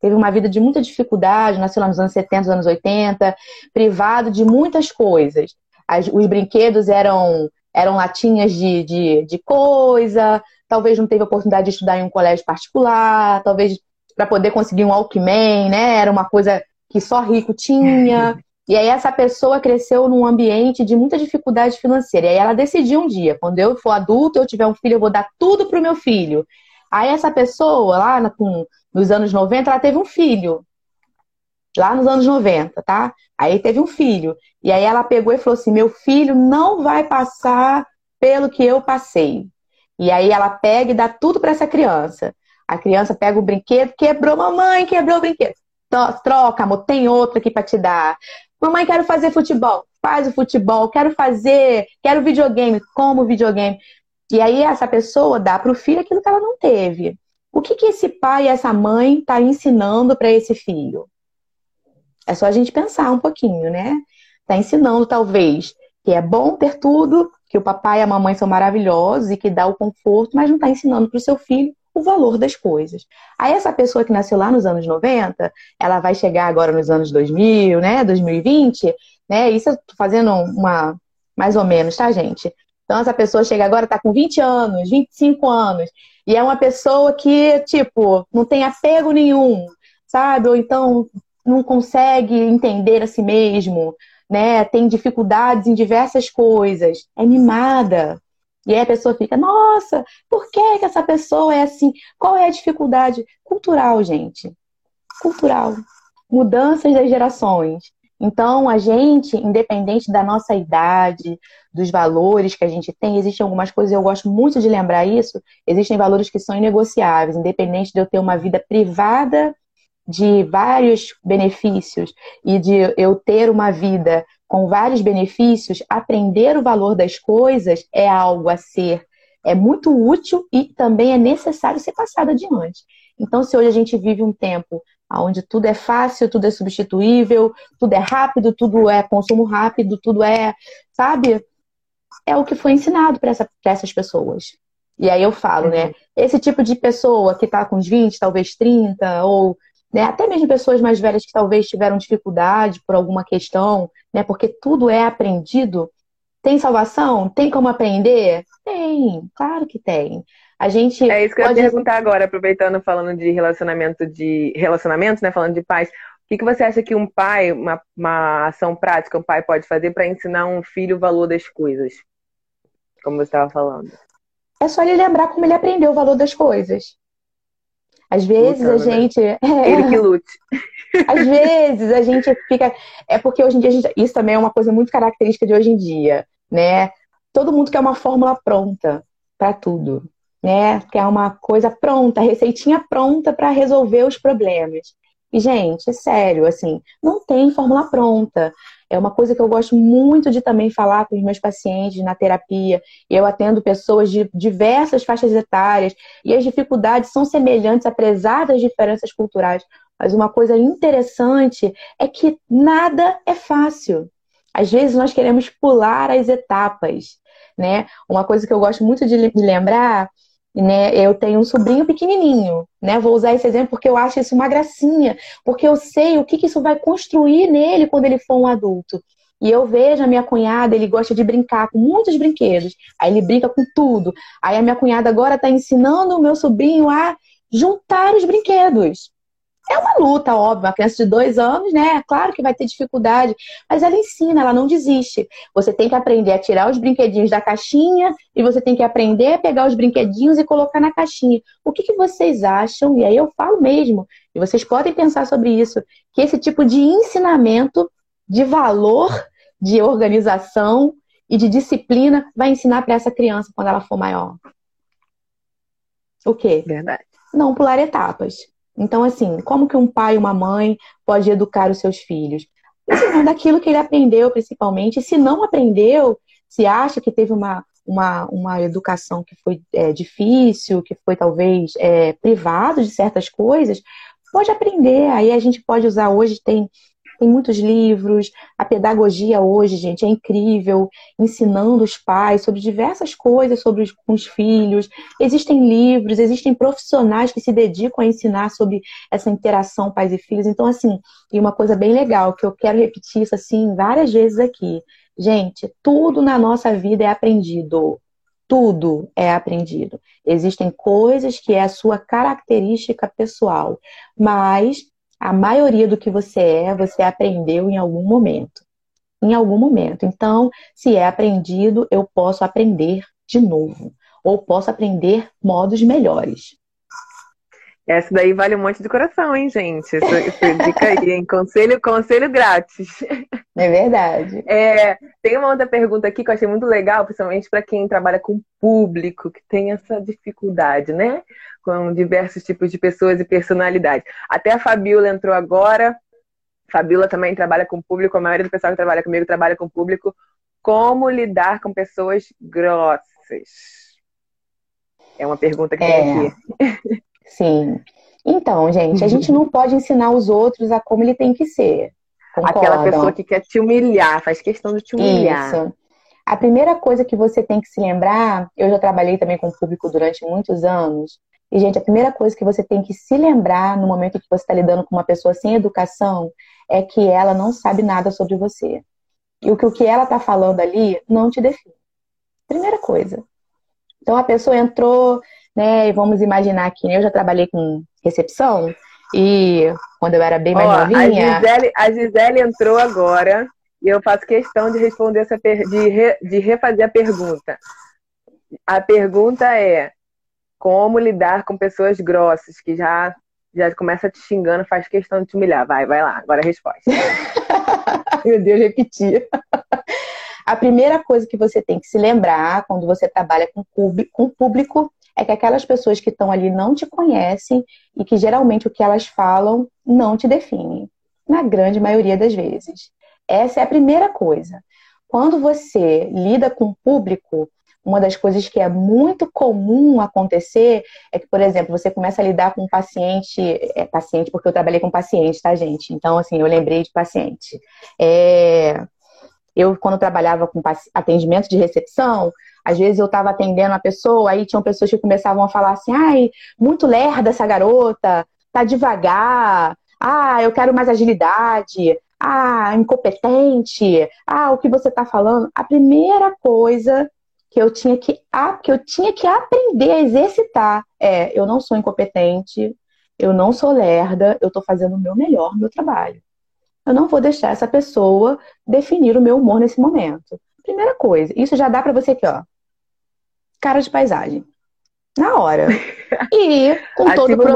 Teve uma vida de muita dificuldade, nasceu lá nos anos 70, anos 80, privado de muitas coisas. as, os brinquedos eram, eram latinhas de, de, de coisa, talvez não teve oportunidade de estudar em um colégio particular, talvez para poder conseguir um Walkman, né? Era uma coisa que só rico tinha. E aí essa pessoa cresceu num ambiente de muita dificuldade financeira. E aí ela decidiu um dia, quando eu for adulto, eu tiver um filho, eu vou dar tudo pro meu filho. Aí essa pessoa, lá com, nos anos 90, ela teve um filho. Lá nos anos 90, tá? Aí teve um filho. E aí ela pegou e falou assim: meu filho não vai passar pelo que eu passei. E aí ela pega e dá tudo para essa criança. A criança pega o brinquedo, quebrou, mamãe, quebrou o brinquedo. Troca, amor, tem outro aqui para te dar. Mamãe, quero fazer futebol. Faz o futebol. Quero fazer, quero videogame. Como videogame. E aí essa pessoa dá para o filho aquilo que ela não teve. O que, que esse pai e essa mãe tá ensinando para esse filho? É só a gente pensar um pouquinho, né? Tá ensinando, talvez, que é bom ter tudo, que o papai e a mamãe são maravilhosos e que dá o conforto, mas não está ensinando para o seu filho o valor das coisas. Aí essa pessoa que nasceu lá nos anos 90, ela vai chegar agora nos anos 2000, né, 2020, né, isso eu tô fazendo uma, mais ou menos, tá, gente? Então essa pessoa chega agora, tá com 20 anos, 25 anos, e é uma pessoa que, tipo, não tem apego nenhum, sabe? Ou então não consegue entender a si mesmo, né? Tem dificuldades em diversas coisas, é mimada, e aí a pessoa fica, nossa, por que, que essa pessoa é assim? Qual é a dificuldade? Cultural, gente. Cultural. Mudanças das gerações. Então, a gente, independente da nossa idade, dos valores que a gente tem, existem algumas coisas, eu gosto muito de lembrar isso, existem valores que são inegociáveis, independente de eu ter uma vida privada de vários benefícios e de eu ter uma vida com vários benefícios, aprender o valor das coisas é algo a ser, é muito útil e também é necessário ser passado adiante. Então, se hoje a gente vive um tempo onde tudo é fácil, tudo é substituível, tudo é rápido, tudo é consumo rápido, tudo é, sabe? É o que foi ensinado para essa, essas pessoas. E aí eu falo, né? Uhum. Esse tipo de pessoa que está com uns 20, talvez 30, ou né? Até mesmo pessoas mais velhas que talvez tiveram dificuldade por alguma questão, né? Porque tudo é aprendido. Tem salvação? Tem como aprender? Tem, claro que tem. A gente É isso que pode... eu ia perguntar agora, aproveitando falando de relacionamento de relacionamentos, né? Falando de pais. O que, que você acha que um pai, uma, uma ação prática, um pai pode fazer para ensinar um filho o valor das coisas? Como você estava falando. É só ele lembrar como ele aprendeu o valor das coisas. Às vezes Lutando, a né? gente. Né? É, Ele que lute. Às vezes a gente fica. É porque hoje em dia, gente... isso também é uma coisa muito característica de hoje em dia, né? Todo mundo quer uma fórmula pronta para tudo, né? Quer uma coisa pronta, receitinha pronta para resolver os problemas. E, gente, é sério, assim, não tem fórmula pronta. É uma coisa que eu gosto muito de também falar com os meus pacientes na terapia. Eu atendo pessoas de diversas faixas etárias e as dificuldades são semelhantes, apesar das diferenças culturais. Mas uma coisa interessante é que nada é fácil. Às vezes nós queremos pular as etapas, né? Uma coisa que eu gosto muito de lembrar né? Eu tenho um sobrinho pequenininho, né? Vou usar esse exemplo porque eu acho isso uma gracinha, porque eu sei o que, que isso vai construir nele quando ele for um adulto. E eu vejo a minha cunhada, ele gosta de brincar com muitos brinquedos. Aí ele brinca com tudo. Aí a minha cunhada agora está ensinando o meu sobrinho a juntar os brinquedos. É uma luta, óbvio. Uma criança de dois anos, né? Claro que vai ter dificuldade, mas ela ensina, ela não desiste. Você tem que aprender a tirar os brinquedinhos da caixinha e você tem que aprender a pegar os brinquedinhos e colocar na caixinha. O que, que vocês acham? E aí eu falo mesmo, e vocês podem pensar sobre isso, que esse tipo de ensinamento de valor, de organização e de disciplina vai ensinar para essa criança quando ela for maior. O quê? Verdade. Não pular etapas. Então, assim, como que um pai uma mãe pode educar os seus filhos? Ensinando daquilo que ele aprendeu, principalmente. E se não aprendeu, se acha que teve uma, uma, uma educação que foi é, difícil, que foi talvez é, privado de certas coisas, pode aprender. Aí a gente pode usar hoje, tem tem muitos livros, a pedagogia hoje, gente, é incrível, ensinando os pais sobre diversas coisas sobre os, os filhos. Existem livros, existem profissionais que se dedicam a ensinar sobre essa interação pais e filhos. Então, assim, e uma coisa bem legal, que eu quero repetir isso assim várias vezes aqui. Gente, tudo na nossa vida é aprendido. Tudo é aprendido. Existem coisas que é a sua característica pessoal, mas a maioria do que você é, você aprendeu em algum momento. Em algum momento. Então, se é aprendido, eu posso aprender de novo. Ou posso aprender modos melhores. Essa daí vale um monte de coração, hein, gente? Essa, essa dica aí, hein? Conselho, conselho grátis. É verdade. É, tem uma outra pergunta aqui que eu achei muito legal, principalmente para quem trabalha com público, que tem essa dificuldade, né? Com diversos tipos de pessoas e personalidades. Até a Fabiola entrou agora. Fabiola também trabalha com público, a maioria do pessoal que trabalha comigo trabalha com público. Como lidar com pessoas grossas? É uma pergunta que é. tem aqui. Sim. Então, gente, a gente não pode ensinar os outros a como ele tem que ser. Concordam? Aquela pessoa que quer te humilhar, faz questão de te humilhar. Isso. A primeira coisa que você tem que se lembrar, eu já trabalhei também com o público durante muitos anos, e, gente, a primeira coisa que você tem que se lembrar no momento que você está lidando com uma pessoa sem educação é que ela não sabe nada sobre você. E o que, o que ela está falando ali não te define. Primeira coisa. Então a pessoa entrou, né? E vamos imaginar que eu já trabalhei com recepção e quando eu era bem mais Ó, novinha. A Gisele, a Gisele entrou agora e eu faço questão de responder essa per... de, re... de refazer a pergunta. A pergunta é como lidar com pessoas grossas que já já começa te xingando, faz questão de te humilhar. Vai, vai lá, agora a resposta. Meu Deus, repetir. A primeira coisa que você tem que se lembrar quando você trabalha com público é que aquelas pessoas que estão ali não te conhecem e que geralmente o que elas falam não te define, na grande maioria das vezes. Essa é a primeira coisa. Quando você lida com o público, uma das coisas que é muito comum acontecer é que, por exemplo, você começa a lidar com um paciente, é paciente porque eu trabalhei com paciente, tá, gente? Então, assim, eu lembrei de paciente. É, eu, quando trabalhava com atendimento de recepção, às vezes eu estava atendendo a pessoa, aí tinham pessoas que começavam a falar assim, ai, muito lerda essa garota, tá devagar, ah, eu quero mais agilidade, ah, incompetente, ah, o que você está falando? A primeira coisa que eu tinha que, que eu tinha que aprender a exercitar é, eu não sou incompetente, eu não sou lerda, eu estou fazendo o meu melhor no meu trabalho. Eu não vou deixar essa pessoa definir o meu humor nesse momento. Primeira coisa, isso já dá para você aqui, ó cara de paisagem. Na hora. E com todo prof...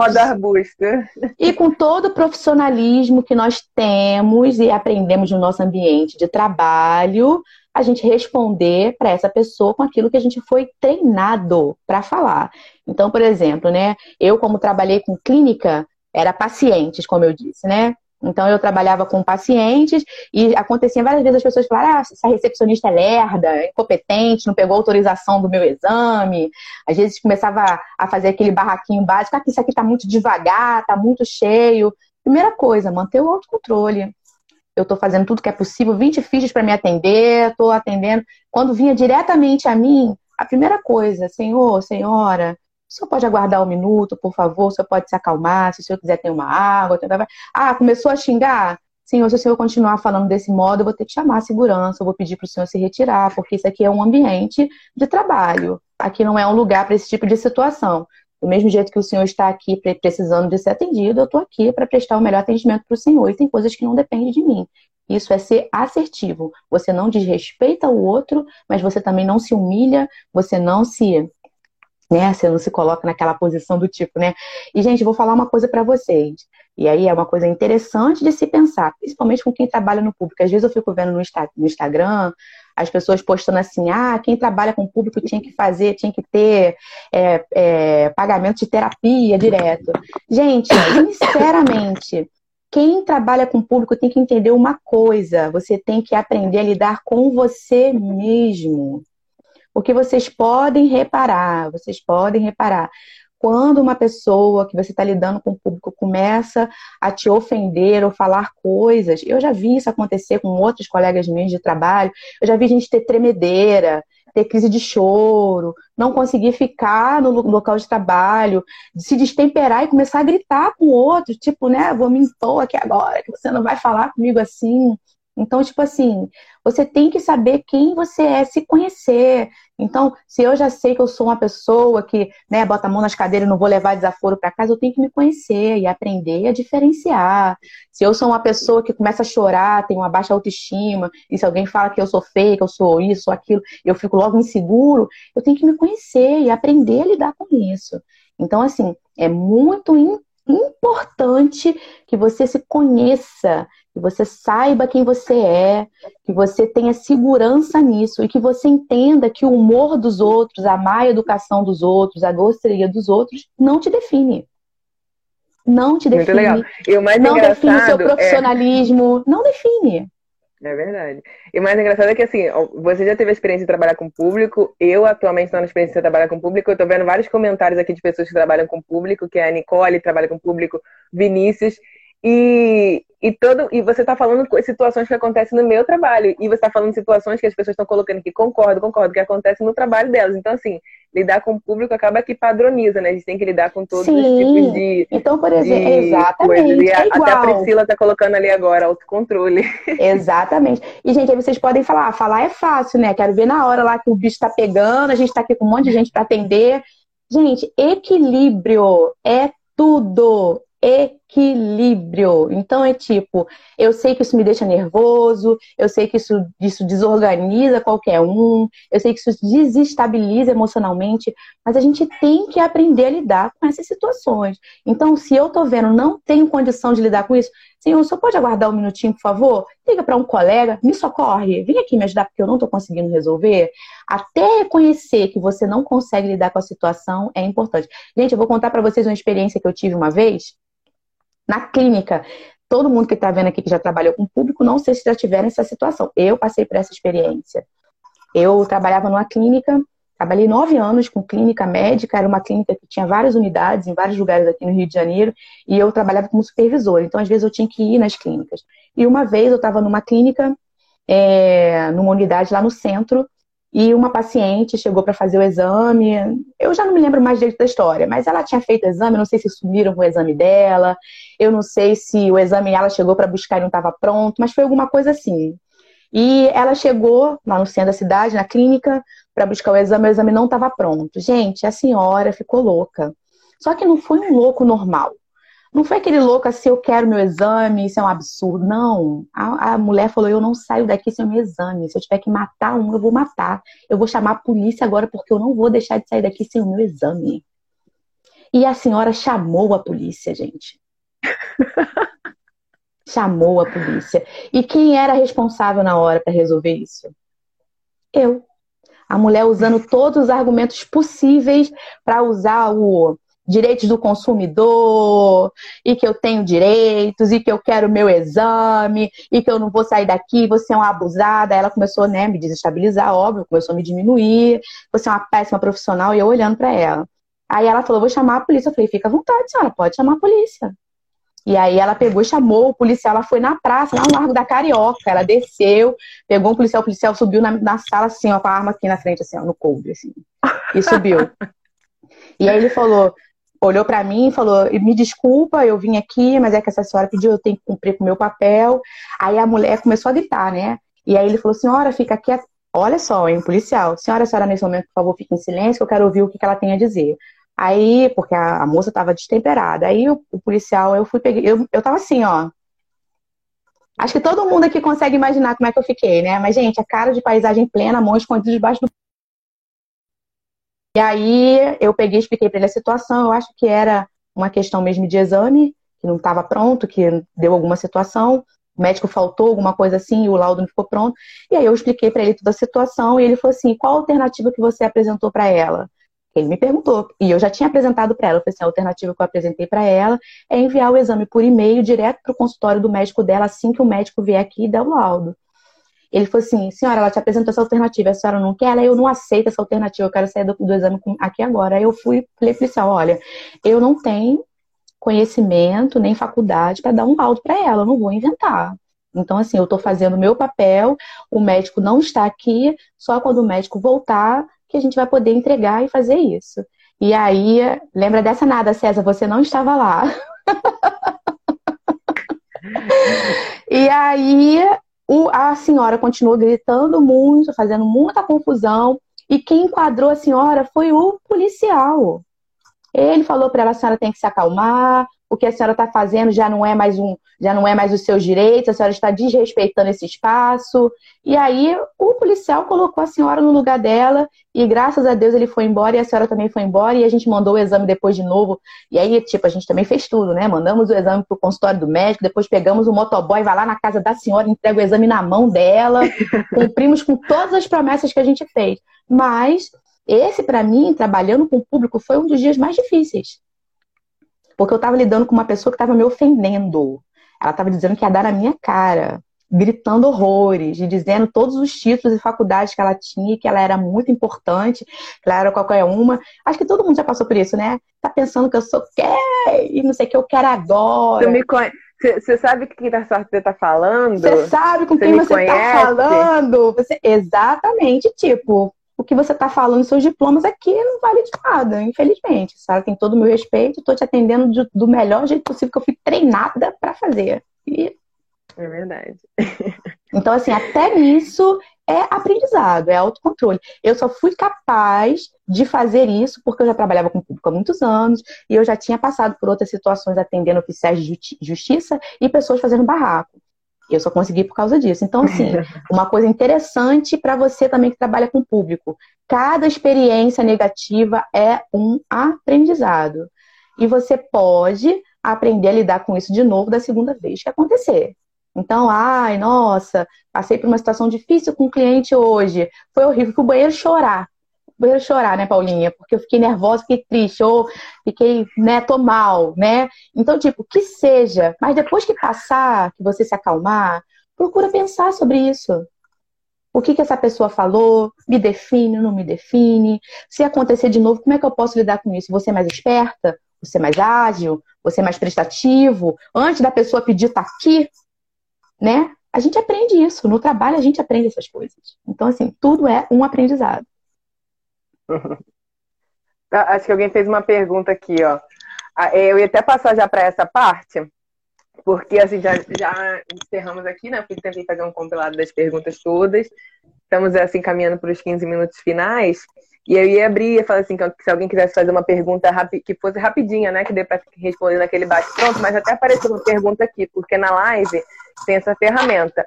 E com todo o profissionalismo que nós temos e aprendemos no nosso ambiente de trabalho, a gente responder para essa pessoa com aquilo que a gente foi treinado para falar. Então, por exemplo, né, eu como trabalhei com clínica, era pacientes, como eu disse, né? Então eu trabalhava com pacientes e acontecia várias vezes as pessoas falarem: ah, essa recepcionista é lerda, é incompetente, não pegou autorização do meu exame. Às vezes começava a fazer aquele barraquinho básico: ah, isso aqui está muito devagar, está muito cheio. Primeira coisa, manter o autocontrole. Eu estou fazendo tudo que é possível, 20 fichas para me atender, estou atendendo. Quando vinha diretamente a mim, a primeira coisa, senhor, senhora, o senhor pode aguardar um minuto, por favor? O senhor pode se acalmar? Se o senhor quiser ter uma água. Ah, começou a xingar? Senhor, se o senhor continuar falando desse modo, eu vou ter que chamar a segurança, eu vou pedir para o senhor se retirar, porque isso aqui é um ambiente de trabalho. Aqui não é um lugar para esse tipo de situação. Do mesmo jeito que o senhor está aqui precisando de ser atendido, eu estou aqui para prestar o melhor atendimento para o senhor. E tem coisas que não dependem de mim. Isso é ser assertivo. Você não desrespeita o outro, mas você também não se humilha, você não se né? Você não se coloca naquela posição do tipo, né? E, gente, vou falar uma coisa para vocês. E aí é uma coisa interessante de se pensar, principalmente com quem trabalha no público. Às vezes eu fico vendo no, Instagram as pessoas postando assim, ah, quem trabalha com público tinha que fazer, tinha que ter é, é, pagamento de terapia direto. Gente, sinceramente, quem trabalha com público tem que entender uma coisa: você tem que aprender a lidar com você mesmo. Porque vocês podem reparar, vocês podem reparar. Quando uma pessoa que você está lidando com o público começa a te ofender ou falar coisas, eu já vi isso acontecer com outros colegas meus de trabalho, eu já vi gente ter tremedeira, ter crise de choro, não conseguir ficar no local de trabalho, se destemperar e começar a gritar com o outro, tipo, né, vou me impor aqui agora, que você não vai falar comigo assim. Então, tipo assim, você tem que saber quem você é, se conhecer. Então, se eu já sei que eu sou uma pessoa que né, bota a mão nas cadeiras e não vou levar desaforo para casa, eu tenho que me conhecer e aprender a diferenciar. Se eu sou uma pessoa que começa a chorar, tem uma baixa autoestima, e se alguém fala que eu sou feia, que eu sou isso, ou aquilo, eu fico logo inseguro, eu tenho que me conhecer e aprender a lidar com isso. Então, assim, é muito importante que você se conheça, que você saiba quem você é, que você tenha segurança nisso e que você entenda que o humor dos outros, a má educação dos outros, a grosseria dos outros não te define. Não te define. Muito legal. E o mais não define seu é profissionalismo, é... não define. É verdade. E o mais engraçado é que, assim, você já teve a experiência de trabalhar com público. Eu, atualmente, estou na experiência de trabalhar com público. Eu estou vendo vários comentários aqui de pessoas que trabalham com público, que é a Nicole trabalha com público, Vinícius. E, e, todo, e você está falando situações que acontecem no meu trabalho. E você está falando situações que as pessoas estão colocando aqui, concordo, concordo, que acontecem no trabalho delas. Então, assim, lidar com o público acaba que padroniza, né? A gente tem que lidar com todos Sim. os tipos de. Então, por exemplo, exatamente. É até a Priscila está colocando ali agora, autocontrole. Exatamente. E, gente, aí vocês podem falar, ah, falar é fácil, né? Quero ver na hora lá que o bicho está pegando, a gente está aqui com um monte de gente para atender. Gente, equilíbrio é tudo equilíbrio. Então é tipo, eu sei que isso me deixa nervoso, eu sei que isso, isso desorganiza qualquer um, eu sei que isso desestabiliza emocionalmente, mas a gente tem que aprender a lidar com essas situações. Então, se eu tô vendo, não tenho condição de lidar com isso, senhor, só pode aguardar um minutinho, por favor? Liga para um colega, me socorre, vem aqui me ajudar porque eu não tô conseguindo resolver. Até reconhecer que você não consegue lidar com a situação é importante. Gente, eu vou contar para vocês uma experiência que eu tive uma vez na clínica. Todo mundo que está vendo aqui que já trabalhou com público, não sei se já tiveram essa situação. Eu passei por essa experiência. Eu trabalhava numa clínica, trabalhei nove anos com clínica médica, era uma clínica que tinha várias unidades em vários lugares aqui no Rio de Janeiro, e eu trabalhava como supervisor, então às vezes eu tinha que ir nas clínicas. E uma vez eu estava numa clínica, é, numa unidade lá no centro, e uma paciente chegou para fazer o exame. Eu já não me lembro mais direito da história, mas ela tinha feito o exame, não sei se sumiram com o exame dela, eu não sei se o exame ela chegou para buscar e não estava pronto, mas foi alguma coisa assim. E ela chegou lá no centro da cidade, na clínica, para buscar o exame, o exame não estava pronto. Gente, a senhora ficou louca. Só que não foi um louco normal. Não foi aquele louco assim, eu quero meu exame, isso é um absurdo. Não. A, a, mulher falou: eu não saio daqui sem o meu exame. Se eu tiver que matar um, eu vou matar. Eu vou chamar a polícia agora porque eu não vou deixar de sair daqui sem o meu exame. E a senhora chamou a polícia, gente. chamou a polícia. E quem era responsável na hora para resolver isso? Eu. A mulher usando todos os argumentos possíveis para usar o direitos do consumidor, e que eu tenho direitos, e que eu quero meu exame, e que eu não vou sair daqui, você é uma abusada. Ela começou né, me desestabilizar, óbvio, começou a me diminuir, você é uma péssima profissional, e eu olhando para ela. Aí ela falou, vou chamar a polícia. Eu falei, fica à vontade, senhora, pode chamar a polícia. E aí ela pegou e chamou o policial, ela foi na praça, lá no Largo da Carioca. Ela desceu, pegou um policial, o policial subiu na, na sala assim, ó, com a arma aqui na frente, assim, ó, no coube, assim. E subiu. E aí ele falou: olhou para mim e falou: Me desculpa, eu vim aqui, mas é que essa senhora pediu, eu tenho que cumprir com o meu papel. Aí a mulher começou a gritar, né? E aí ele falou: Senhora, fica aqui. Olha só, hein, policial. Senhora, senhora, nesse momento, por favor, fique em silêncio, que eu quero ouvir o que, ela tem a dizer. Aí, porque a, a moça estava destemperada. Aí o, o, policial, eu fui peguei. Eu, eu tava assim, ó. Acho que todo mundo aqui consegue imaginar como é que eu fiquei, né? Mas, gente, a cara de paisagem plena, mão escondida debaixo do e aí eu peguei expliquei para ele a situação. Eu acho que era uma questão mesmo de exame, que não estava pronto, que deu alguma situação. O médico faltou, alguma coisa assim, e o laudo não ficou pronto. E aí eu expliquei para ele toda a situação e ele falou assim: qual a alternativa que você apresentou para ela? Ele me perguntou, e eu já tinha apresentado para ela. Eu falei assim: a alternativa que eu apresentei para ela é enviar o exame por e-mail direto para o consultório do médico dela assim que o médico vier aqui e der o laudo. Ele falou assim: senhora, ela te apresentou essa alternativa, a senhora não quer? Ela, eu não aceito essa alternativa, eu quero sair do, do exame aqui agora. Aí eu fui, falei policial: olha, eu não tenho conhecimento nem faculdade para dar um laudo para ela, eu não vou inventar. Então, assim, eu estou fazendo o meu papel, o médico não está aqui, só quando o médico voltar que a gente vai poder entregar e fazer isso. E aí, lembra dessa nada, César, você não estava lá. e aí, o, a senhora continuou gritando muito, fazendo muita confusão, e quem enquadrou a senhora foi o policial. Ele falou para ela: a senhora tem que se acalmar, o que a senhora está fazendo já não é mais um, já não é mais os seus direitos, a senhora está desrespeitando esse espaço. E aí o policial colocou a senhora no lugar dela e graças a Deus ele foi embora e a senhora também foi embora e a gente mandou o exame depois de novo. E aí, tipo, a gente também fez tudo, né? Mandamos o exame pro consultório do médico, depois pegamos o motoboy, vai lá na casa da senhora, entrega o exame na mão dela. Cumprimos com todas as promessas que a gente fez. Mas esse para mim, trabalhando com o público, foi um dos dias mais difíceis porque eu estava lidando com uma pessoa que estava me ofendendo. Ela estava dizendo que ia dar na minha cara, gritando horrores, e dizendo todos os títulos e faculdades que ela tinha, que ela era muito importante, que ela era qualquer uma. Acho que todo mundo já passou por isso, né? Tá pensando que eu sou quer e não sei o que eu quero agora. Você me conhece. Você sabe o que você está falando? Você sabe com quem você está falando? Você... Exatamente, tipo, o que você está falando, seus diplomas aqui não vale de nada, infelizmente. Sabe? Tem todo o meu respeito, estou te atendendo de, do melhor jeito possível que eu fui treinada para fazer. E... É verdade. Então, assim, até nisso é aprendizado, é autocontrole. Eu só fui capaz de fazer isso porque eu já trabalhava com o público há muitos anos e eu já tinha passado por outras situações atendendo oficiais de justiça e pessoas fazendo barraco. Eu só consegui por causa disso. Então, assim, uma coisa interessante para você também que trabalha com público. Cada experiência negativa é um aprendizado. E você pode aprender a lidar com isso de novo da segunda vez que acontecer. Então, ai, nossa, passei por uma situação difícil com um cliente hoje. Foi horrível, fui o banheiro chorar banheiro chorar, né, Paulinha? Porque eu fiquei nervosa, fiquei triste, ou fiquei, né, tô mal, né? Então, tipo, que seja. Mas depois que passar, que você se acalmar, procura pensar sobre isso. O que, que essa pessoa falou? Me define, não me define? Se acontecer de novo, como é que eu posso lidar com isso? Você é mais esperta? Você é mais ágil? Você é mais prestativo? Antes da pessoa pedir, tá aqui? Né? A gente aprende isso. No trabalho, a gente aprende essas coisas. Então, assim, tudo é um aprendizado. Acho que alguém fez uma pergunta aqui, ó. Ah, é, eu ia até passar já para essa parte, porque assim, já, já encerramos aqui, né? Porque tentei fazer um compilado das perguntas todas. Estamos assim caminhando para os 15 minutos finais. E eu ia abrir e falar assim, que se alguém quisesse fazer uma pergunta que fosse rapidinha, né? Que dê para responder naquele bate-pronto, mas até apareceu uma pergunta aqui, porque na live tem essa ferramenta.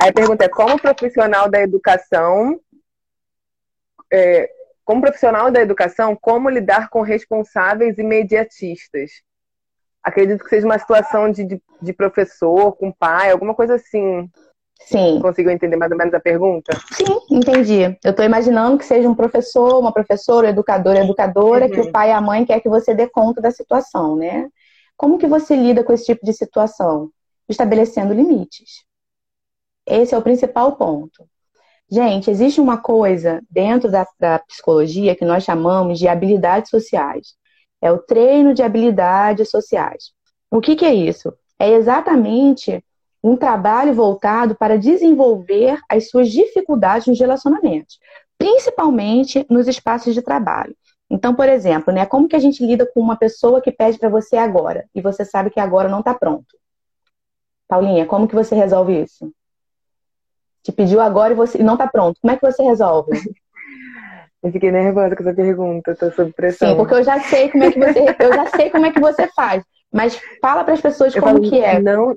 Aí a pergunta é como profissional da educação é, como profissional da educação, como lidar com responsáveis imediatistas? Acredito que seja uma situação de, de, de professor, com pai, alguma coisa assim. Sim. Conseguiu entender mais ou menos a pergunta? Sim, entendi. Eu estou imaginando que seja um professor, uma professora, educador, educadora, uhum. que o pai e a mãe quer que você dê conta da situação, né? Como que você lida com esse tipo de situação? Estabelecendo limites. Esse é o principal ponto. Gente, existe uma coisa dentro da, da psicologia que nós chamamos de habilidades sociais. É o treino de habilidades sociais. O que, que é isso? É exatamente um trabalho voltado para desenvolver as suas dificuldades nos relacionamentos, principalmente nos espaços de trabalho. Então, por exemplo, né, como que a gente lida com uma pessoa que pede para você agora e você sabe que agora não está pronto? Paulinha, como que você resolve isso? Te pediu agora e você não está pronto. Como é que você resolve? Eu fiquei nervosa com essa pergunta, estou sob pressão. Sim, porque eu já sei como é que você, eu já sei como é que você faz. Mas fala para as pessoas eu como falo, que é. Não,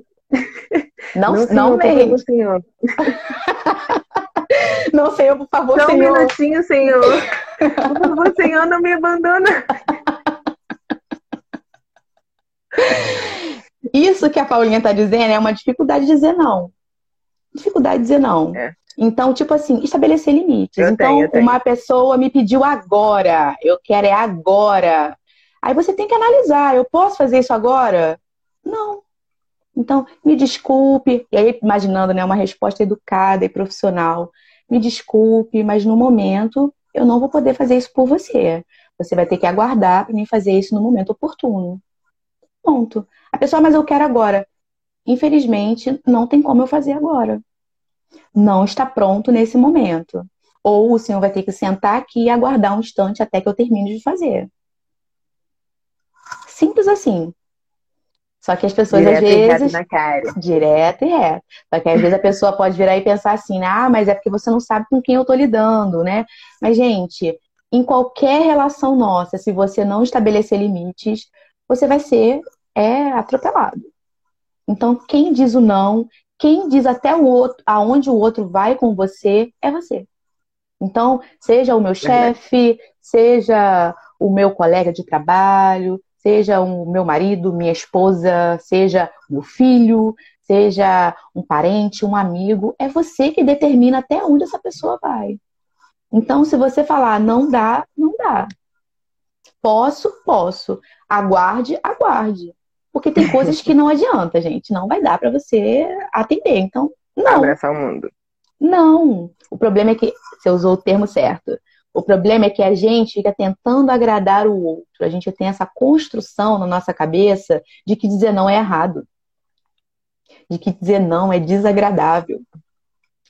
não, não, não mesmo. Senhor. não, Senhor, por favor, Só Senhor. um minutinho, Senhor. Por favor, Senhor, não me abandona. Isso que a Paulinha está dizendo é uma dificuldade de dizer não dificuldade de dizer não. É. Então, tipo assim, estabelecer limites. Eu então, tenho, tenho. uma pessoa me pediu agora, eu quero é agora. Aí você tem que analisar, eu posso fazer isso agora? Não. Então, me desculpe. E aí, imaginando né, uma resposta educada e profissional. Me desculpe, mas no momento eu não vou poder fazer isso por você. Você vai ter que aguardar para mim fazer isso no momento oportuno. Ponto. A pessoa, mas eu quero agora. Infelizmente, não tem como eu fazer agora. Não está pronto nesse momento. Ou o senhor vai ter que sentar aqui e aguardar um instante até que eu termine de fazer. Simples assim. Só que as pessoas direto às vezes. E na cara. Direto e reto. Só que às vezes a pessoa pode virar e pensar assim, ah, mas é porque você não sabe com quem eu tô lidando, né? Mas, gente, em qualquer relação nossa, se você não estabelecer limites, você vai ser é, atropelado. Então, quem diz o não, quem diz até o outro, aonde o outro vai com você, é você. Então, seja o meu chefe, seja o meu colega de trabalho, seja o meu marido, minha esposa, seja meu filho, seja um parente, um amigo, é você que determina até onde essa pessoa vai. Então, se você falar não dá, não dá. Posso, posso. Aguarde, aguarde. Porque tem coisas que não adianta, gente. Não vai dar para você atender. Então, não. Abraçar o mundo. Não. O problema é que você usou o termo certo. O problema é que a gente fica tentando agradar o outro. A gente tem essa construção na nossa cabeça de que dizer não é errado. De que dizer não é desagradável.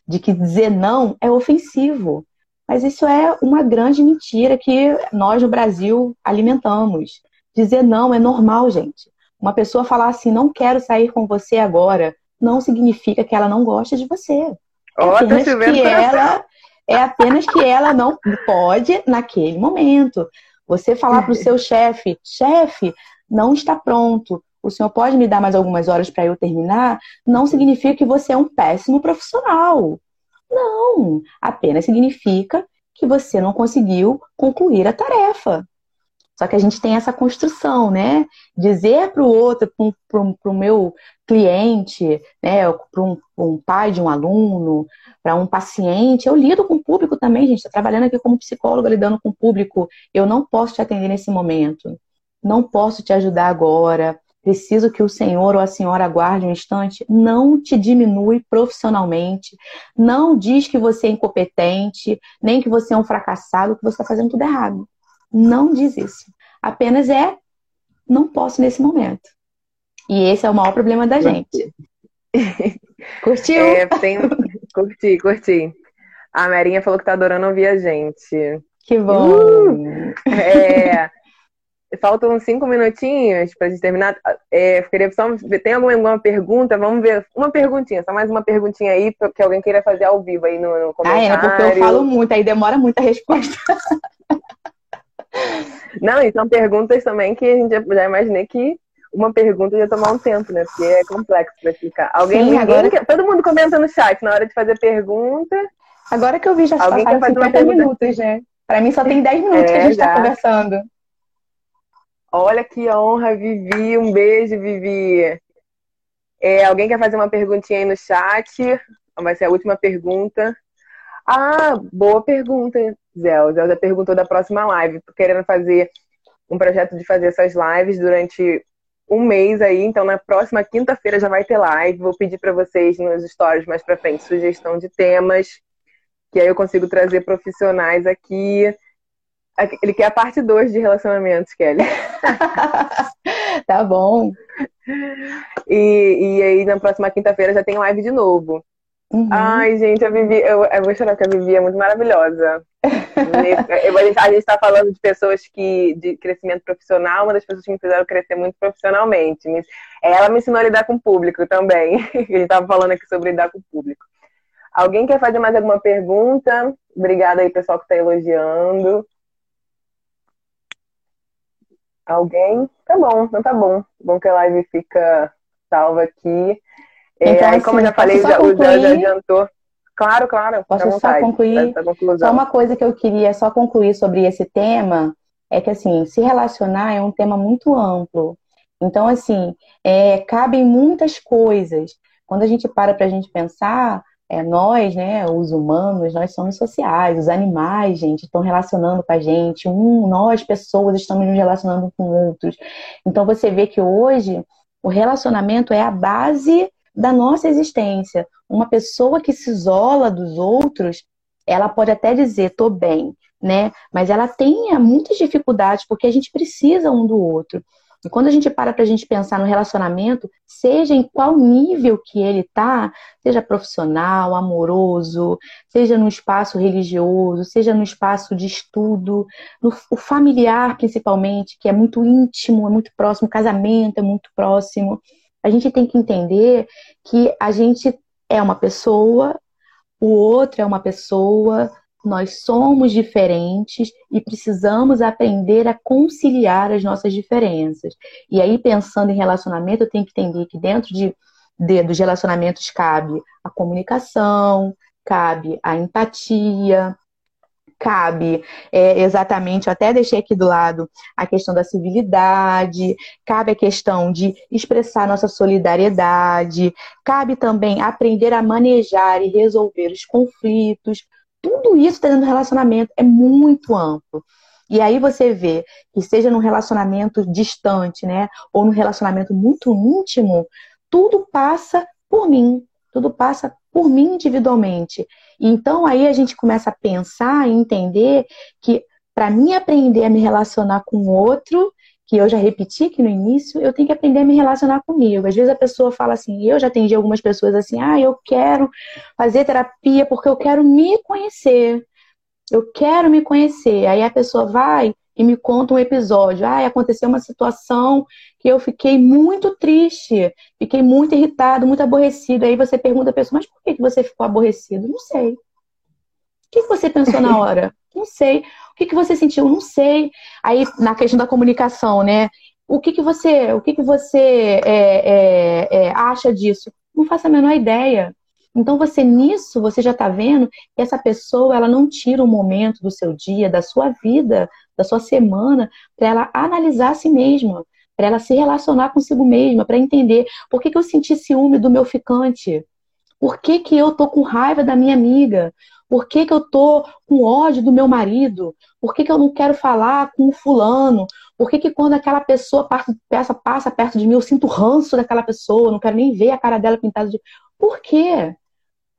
De que dizer não é ofensivo. Mas isso é uma grande mentira que nós no Brasil alimentamos. Dizer não é normal, gente. Uma pessoa falar assim, não quero sair com você agora, não significa que ela não gosta de você. É apenas que ela é apenas que ela não pode naquele momento. Você falar para o seu chefe, chefe, não está pronto. O senhor pode me dar mais algumas horas para eu terminar? Não significa que você é um péssimo profissional. Não, apenas significa que você não conseguiu concluir a tarefa. Só que a gente tem essa construção, né? Dizer para o outro, para o meu cliente, né? para um, um, pai de um aluno, para um paciente. Eu lido com o público também, gente. Estou trabalhando aqui como psicóloga, lidando com o público. Eu não posso te atender nesse momento. Não posso te ajudar agora preciso que o senhor ou a senhora aguarde um instante, não te diminui profissionalmente, não diz que você é incompetente, nem que você é um fracassado, que você está fazendo tudo errado. Não diz isso. Apenas é, não posso nesse momento. E esse é o maior problema da gente. Curtiu? É, tem... curti, curti. A Merinha falou que tá adorando ouvir a gente. Que bom! Uh! É, Faltam cinco minutinhos para gente terminar. É, queria só. Tem alguma, alguma pergunta? Vamos ver. Uma perguntinha, só mais uma perguntinha aí, que alguém queira fazer ao vivo aí no, no comentário. Ah, é, porque eu falo muito, aí demora muito a resposta. Não, e são perguntas também que a gente já, imaginei que uma pergunta ia tomar um tempo, né? Porque é complexo para explicar. Alguém, Sim, agora... Todo mundo comenta no chat na hora de fazer pergunta. Agora que eu vi, já alguém passaram 50 minutos, né? Para mim só tem 10 minutos é, que a gente está conversando. Olha que honra, Vivi. Um beijo, Vivi. É, alguém quer fazer uma perguntinha aí no chat? Vai ser a última pergunta. Ah, boa pergunta, Zé. Zé perguntou da próxima live. Tô querendo fazer um projeto de fazer essas lives durante um mês aí. Então, na próxima quinta-feira já vai ter live. Vou pedir para vocês nos stories mais para frente sugestão de temas. Que aí eu consigo trazer profissionais aqui ele quer a parte 2 de relacionamentos, Kelly. tá bom. E, e aí, na próxima quinta-feira já tem live de novo. Uhum. Ai, gente, a Vivi, eu, eu vou chorar que a Vivi é muito maravilhosa. a gente está falando de pessoas que de crescimento profissional, uma das pessoas que me fizeram crescer muito profissionalmente. Ela me ensinou a lidar com o público também. A gente estava falando aqui sobre lidar com o público. Alguém quer fazer mais alguma pergunta? Obrigada aí, pessoal, que está elogiando. Alguém? Tá bom, então tá bom. Bom que a live fica salva aqui. É, então, assim, como eu já falei, já, o Zé já adiantou. Claro, claro. Posso só concluir? Só uma coisa que eu queria só concluir sobre esse tema é que, assim, se relacionar é um tema muito amplo. Então, assim, é, cabem muitas coisas. Quando a gente para para a gente pensar, é, nós, né, os humanos, nós somos sociais, os animais, gente, estão relacionando com a gente, um, nós, pessoas, estamos nos relacionando com outros. Então você vê que hoje o relacionamento é a base da nossa existência. Uma pessoa que se isola dos outros, ela pode até dizer, tô bem, né? Mas ela tem muitas dificuldades porque a gente precisa um do outro. E quando a gente para para a gente pensar no relacionamento, seja em qual nível que ele tá, seja profissional, amoroso, seja no espaço religioso, seja no espaço de estudo, no o familiar principalmente, que é muito íntimo, é muito próximo, casamento é muito próximo. A gente tem que entender que a gente é uma pessoa, o outro é uma pessoa, nós somos diferentes e precisamos aprender a conciliar as nossas diferenças. E aí, pensando em relacionamento, eu tenho que entender que dentro de, de dos relacionamentos cabe a comunicação, cabe a empatia, cabe é, exatamente, eu até deixei aqui do lado a questão da civilidade, cabe a questão de expressar nossa solidariedade, cabe também aprender a manejar e resolver os conflitos. Tudo isso dentro do relacionamento é muito amplo. E aí você vê que seja num relacionamento distante, né, ou num relacionamento muito íntimo, tudo passa por mim, tudo passa por mim individualmente. Então aí a gente começa a pensar e entender que para mim aprender a me relacionar com o outro, que eu já repeti aqui no início, eu tenho que aprender a me relacionar comigo. Às vezes a pessoa fala assim, eu já atendi algumas pessoas assim, ah, eu quero fazer terapia porque eu quero me conhecer. Eu quero me conhecer. Aí a pessoa vai e me conta um episódio. Ah, aconteceu uma situação que eu fiquei muito triste, fiquei muito irritado, muito aborrecido. Aí você pergunta a pessoa, mas por que você ficou aborrecido? Não sei. O que você pensou na hora? Não sei. O que você sentiu? Não sei. Aí, na questão da comunicação, né? O que, que você, o que que você é, é, é, acha disso? Não faço a menor ideia. Então, você nisso, você já está vendo que essa pessoa, ela não tira um momento do seu dia, da sua vida, da sua semana, para ela analisar a si mesma, para ela se relacionar consigo mesma, para entender por que, que eu senti ciúme do meu ficante, por que, que eu tô com raiva da minha amiga, por que, que eu tô com ódio do meu marido, por que, que eu não quero falar com o fulano, por que, que quando aquela pessoa passa, passa perto de mim, eu sinto ranço daquela pessoa, não quero nem ver a cara dela pintada de. Por quê?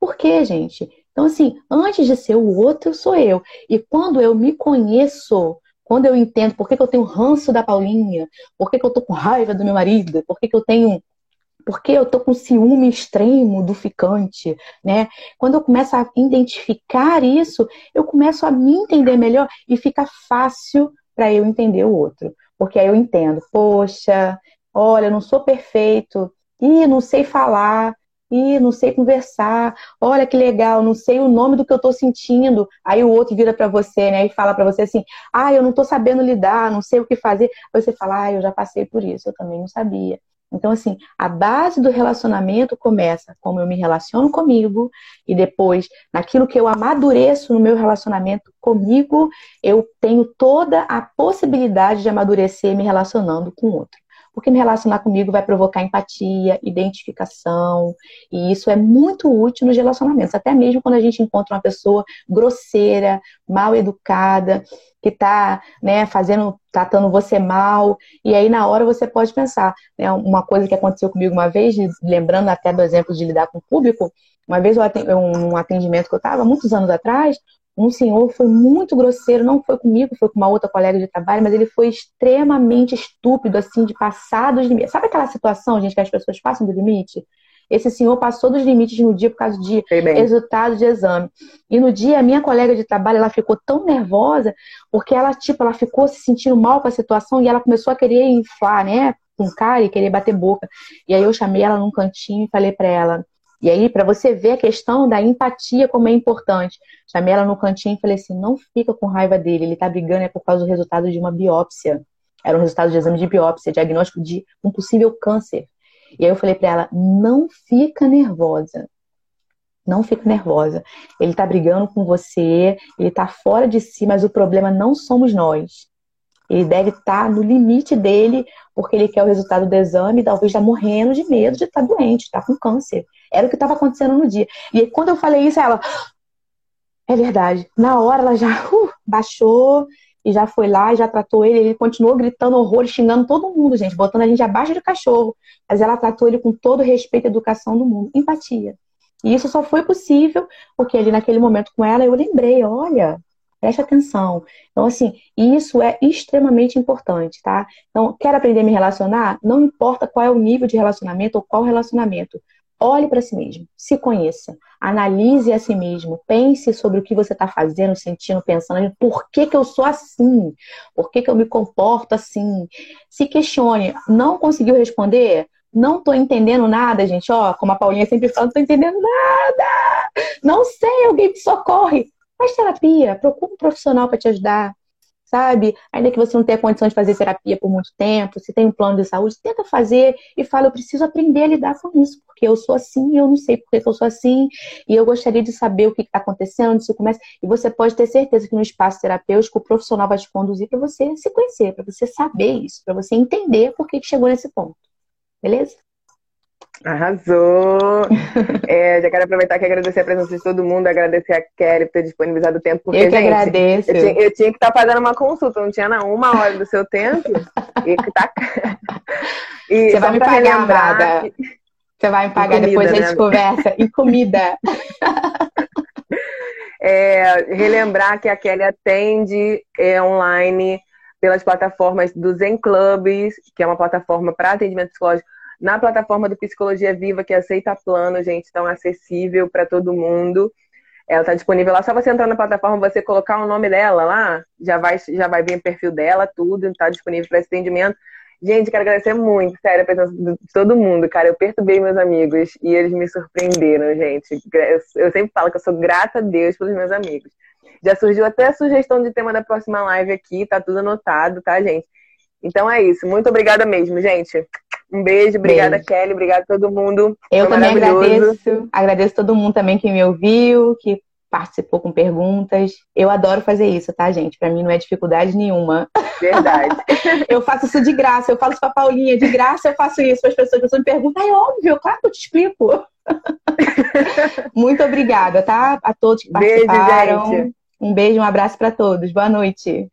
Por quê, gente? Então, assim, antes de ser o outro, sou eu. E quando eu me conheço, quando eu entendo por que, que eu tenho ranço da Paulinha, por que, que eu tô com raiva do meu marido, por que, que eu tenho porque eu tô com ciúme extremo do ficante, né? Quando eu começo a identificar isso, eu começo a me entender melhor e fica fácil para eu entender o outro. Porque aí eu entendo, poxa, olha, eu não sou perfeito, e não sei falar, Ih, não sei conversar. Olha que legal, não sei o nome do que eu tô sentindo. Aí o outro vira para você, né, e fala para você assim: "Ah, eu não tô sabendo lidar, não sei o que fazer". Aí você fala: "Ah, eu já passei por isso, eu também não sabia". Então, assim, a base do relacionamento começa como eu me relaciono comigo, e depois, naquilo que eu amadureço no meu relacionamento comigo, eu tenho toda a possibilidade de amadurecer me relacionando com o outro porque me relacionar comigo vai provocar empatia, identificação, e isso é muito útil nos relacionamentos, até mesmo quando a gente encontra uma pessoa grosseira, mal educada, que está né, fazendo, tratando você mal, e aí na hora você pode pensar, né, uma coisa que aconteceu comigo uma vez, lembrando até do exemplo de lidar com o público, uma vez um atendimento que eu estava, muitos anos atrás, um senhor foi muito grosseiro, não foi comigo, foi com uma outra colega de trabalho, mas ele foi extremamente estúpido, assim, de passar dos limites. Sabe aquela situação, gente, que as pessoas passam do limite? Esse senhor passou dos limites no dia por causa de resultado de exame. E no dia, a minha colega de trabalho, ela ficou tão nervosa, porque ela, tipo, ela ficou se sentindo mal com a situação e ela começou a querer inflar, né, com cara e querer bater boca. E aí eu chamei ela num cantinho e falei para ela, e aí, para você ver a questão da empatia, como é importante. Chamei ela no cantinho e falei assim: não fica com raiva dele, ele tá brigando é por causa do resultado de uma biópsia. Era um resultado de exame de biópsia, diagnóstico de um possível câncer. E aí eu falei para ela: não fica nervosa. Não fica nervosa. Ele tá brigando com você, ele tá fora de si, mas o problema não somos nós. Ele deve estar tá no limite dele, porque ele quer o resultado do exame, talvez está morrendo de medo de estar tá doente, está com câncer. Era o que estava acontecendo no dia. E aí, quando eu falei isso, ela. É verdade. Na hora ela já uh, baixou e já foi lá já tratou ele. Ele continuou gritando horror, xingando todo mundo, gente, botando a gente abaixo de cachorro. Mas ela tratou ele com todo o respeito e educação do mundo. Empatia. E isso só foi possível porque ali naquele momento com ela eu lembrei, olha, Preste atenção. Então, assim, isso é extremamente importante, tá? Então, quer aprender a me relacionar? Não importa qual é o nível de relacionamento ou qual relacionamento. Olhe para si mesmo, se conheça, analise a si mesmo, pense sobre o que você está fazendo, sentindo, pensando, por que, que eu sou assim, por que, que eu me comporto assim. Se questione, não conseguiu responder? Não estou entendendo nada, gente. Ó, como a Paulinha sempre fala, não estou entendendo nada. Não sei, alguém me socorre. Faz terapia, procura um profissional para te ajudar sabe? Ainda que você não tenha condição de fazer terapia por muito tempo, se tem um plano de saúde, tenta fazer e fala, eu preciso aprender a lidar com isso, porque eu sou assim e eu não sei porque eu sou assim, e eu gostaria de saber o que está acontecendo, se começa. E você pode ter certeza que no espaço terapêutico o profissional vai te conduzir para você se conhecer, para você saber isso, para você entender por que chegou nesse ponto. Beleza? Arrasou! É, já quero aproveitar e agradecer a presença de todo mundo, agradecer a Kelly por ter disponibilizado o tempo. Porque, eu que gente, agradeço. Eu tinha, eu tinha, que estar fazendo uma consulta, não tinha na uma hora do seu tempo. e que tá... e Você vai me pagar, amada. Que... Você vai me pagar, comida, depois a gente né? conversa. E comida. é, relembrar que a Kelly atende é, online pelas plataformas do Zen Clubs, que é uma plataforma para atendimento psicológico na plataforma do Psicologia Viva, que aceita plano, gente, tão acessível para todo mundo. Ela está disponível lá. Só você entrar na plataforma, você colocar o nome dela lá, já vai, já vai vir o perfil dela, tudo, está disponível para esse atendimento. Gente, quero agradecer muito, sério, a presença de todo mundo, cara. Eu perturbei meus amigos e eles me surpreenderam, gente. Eu sempre falo que eu sou grata a Deus pelos meus amigos. Já surgiu até a sugestão de tema da próxima live aqui, tá tudo anotado, tá, gente? Então é isso. Muito obrigada mesmo, gente. Um beijo, obrigada beijo. Kelly, obrigada a todo mundo. Eu Foi também agradeço. Agradeço todo mundo também que me ouviu, que participou com perguntas. Eu adoro fazer isso, tá, gente? Para mim não é dificuldade nenhuma. Verdade. eu faço isso de graça, eu falo isso pra Paulinha, de graça eu faço isso para as pessoas. As pessoas me perguntam, é óbvio, claro que eu te explico. Muito obrigada, tá? A todos que participaram. Beijo, gente. Um beijo, um abraço para todos. Boa noite.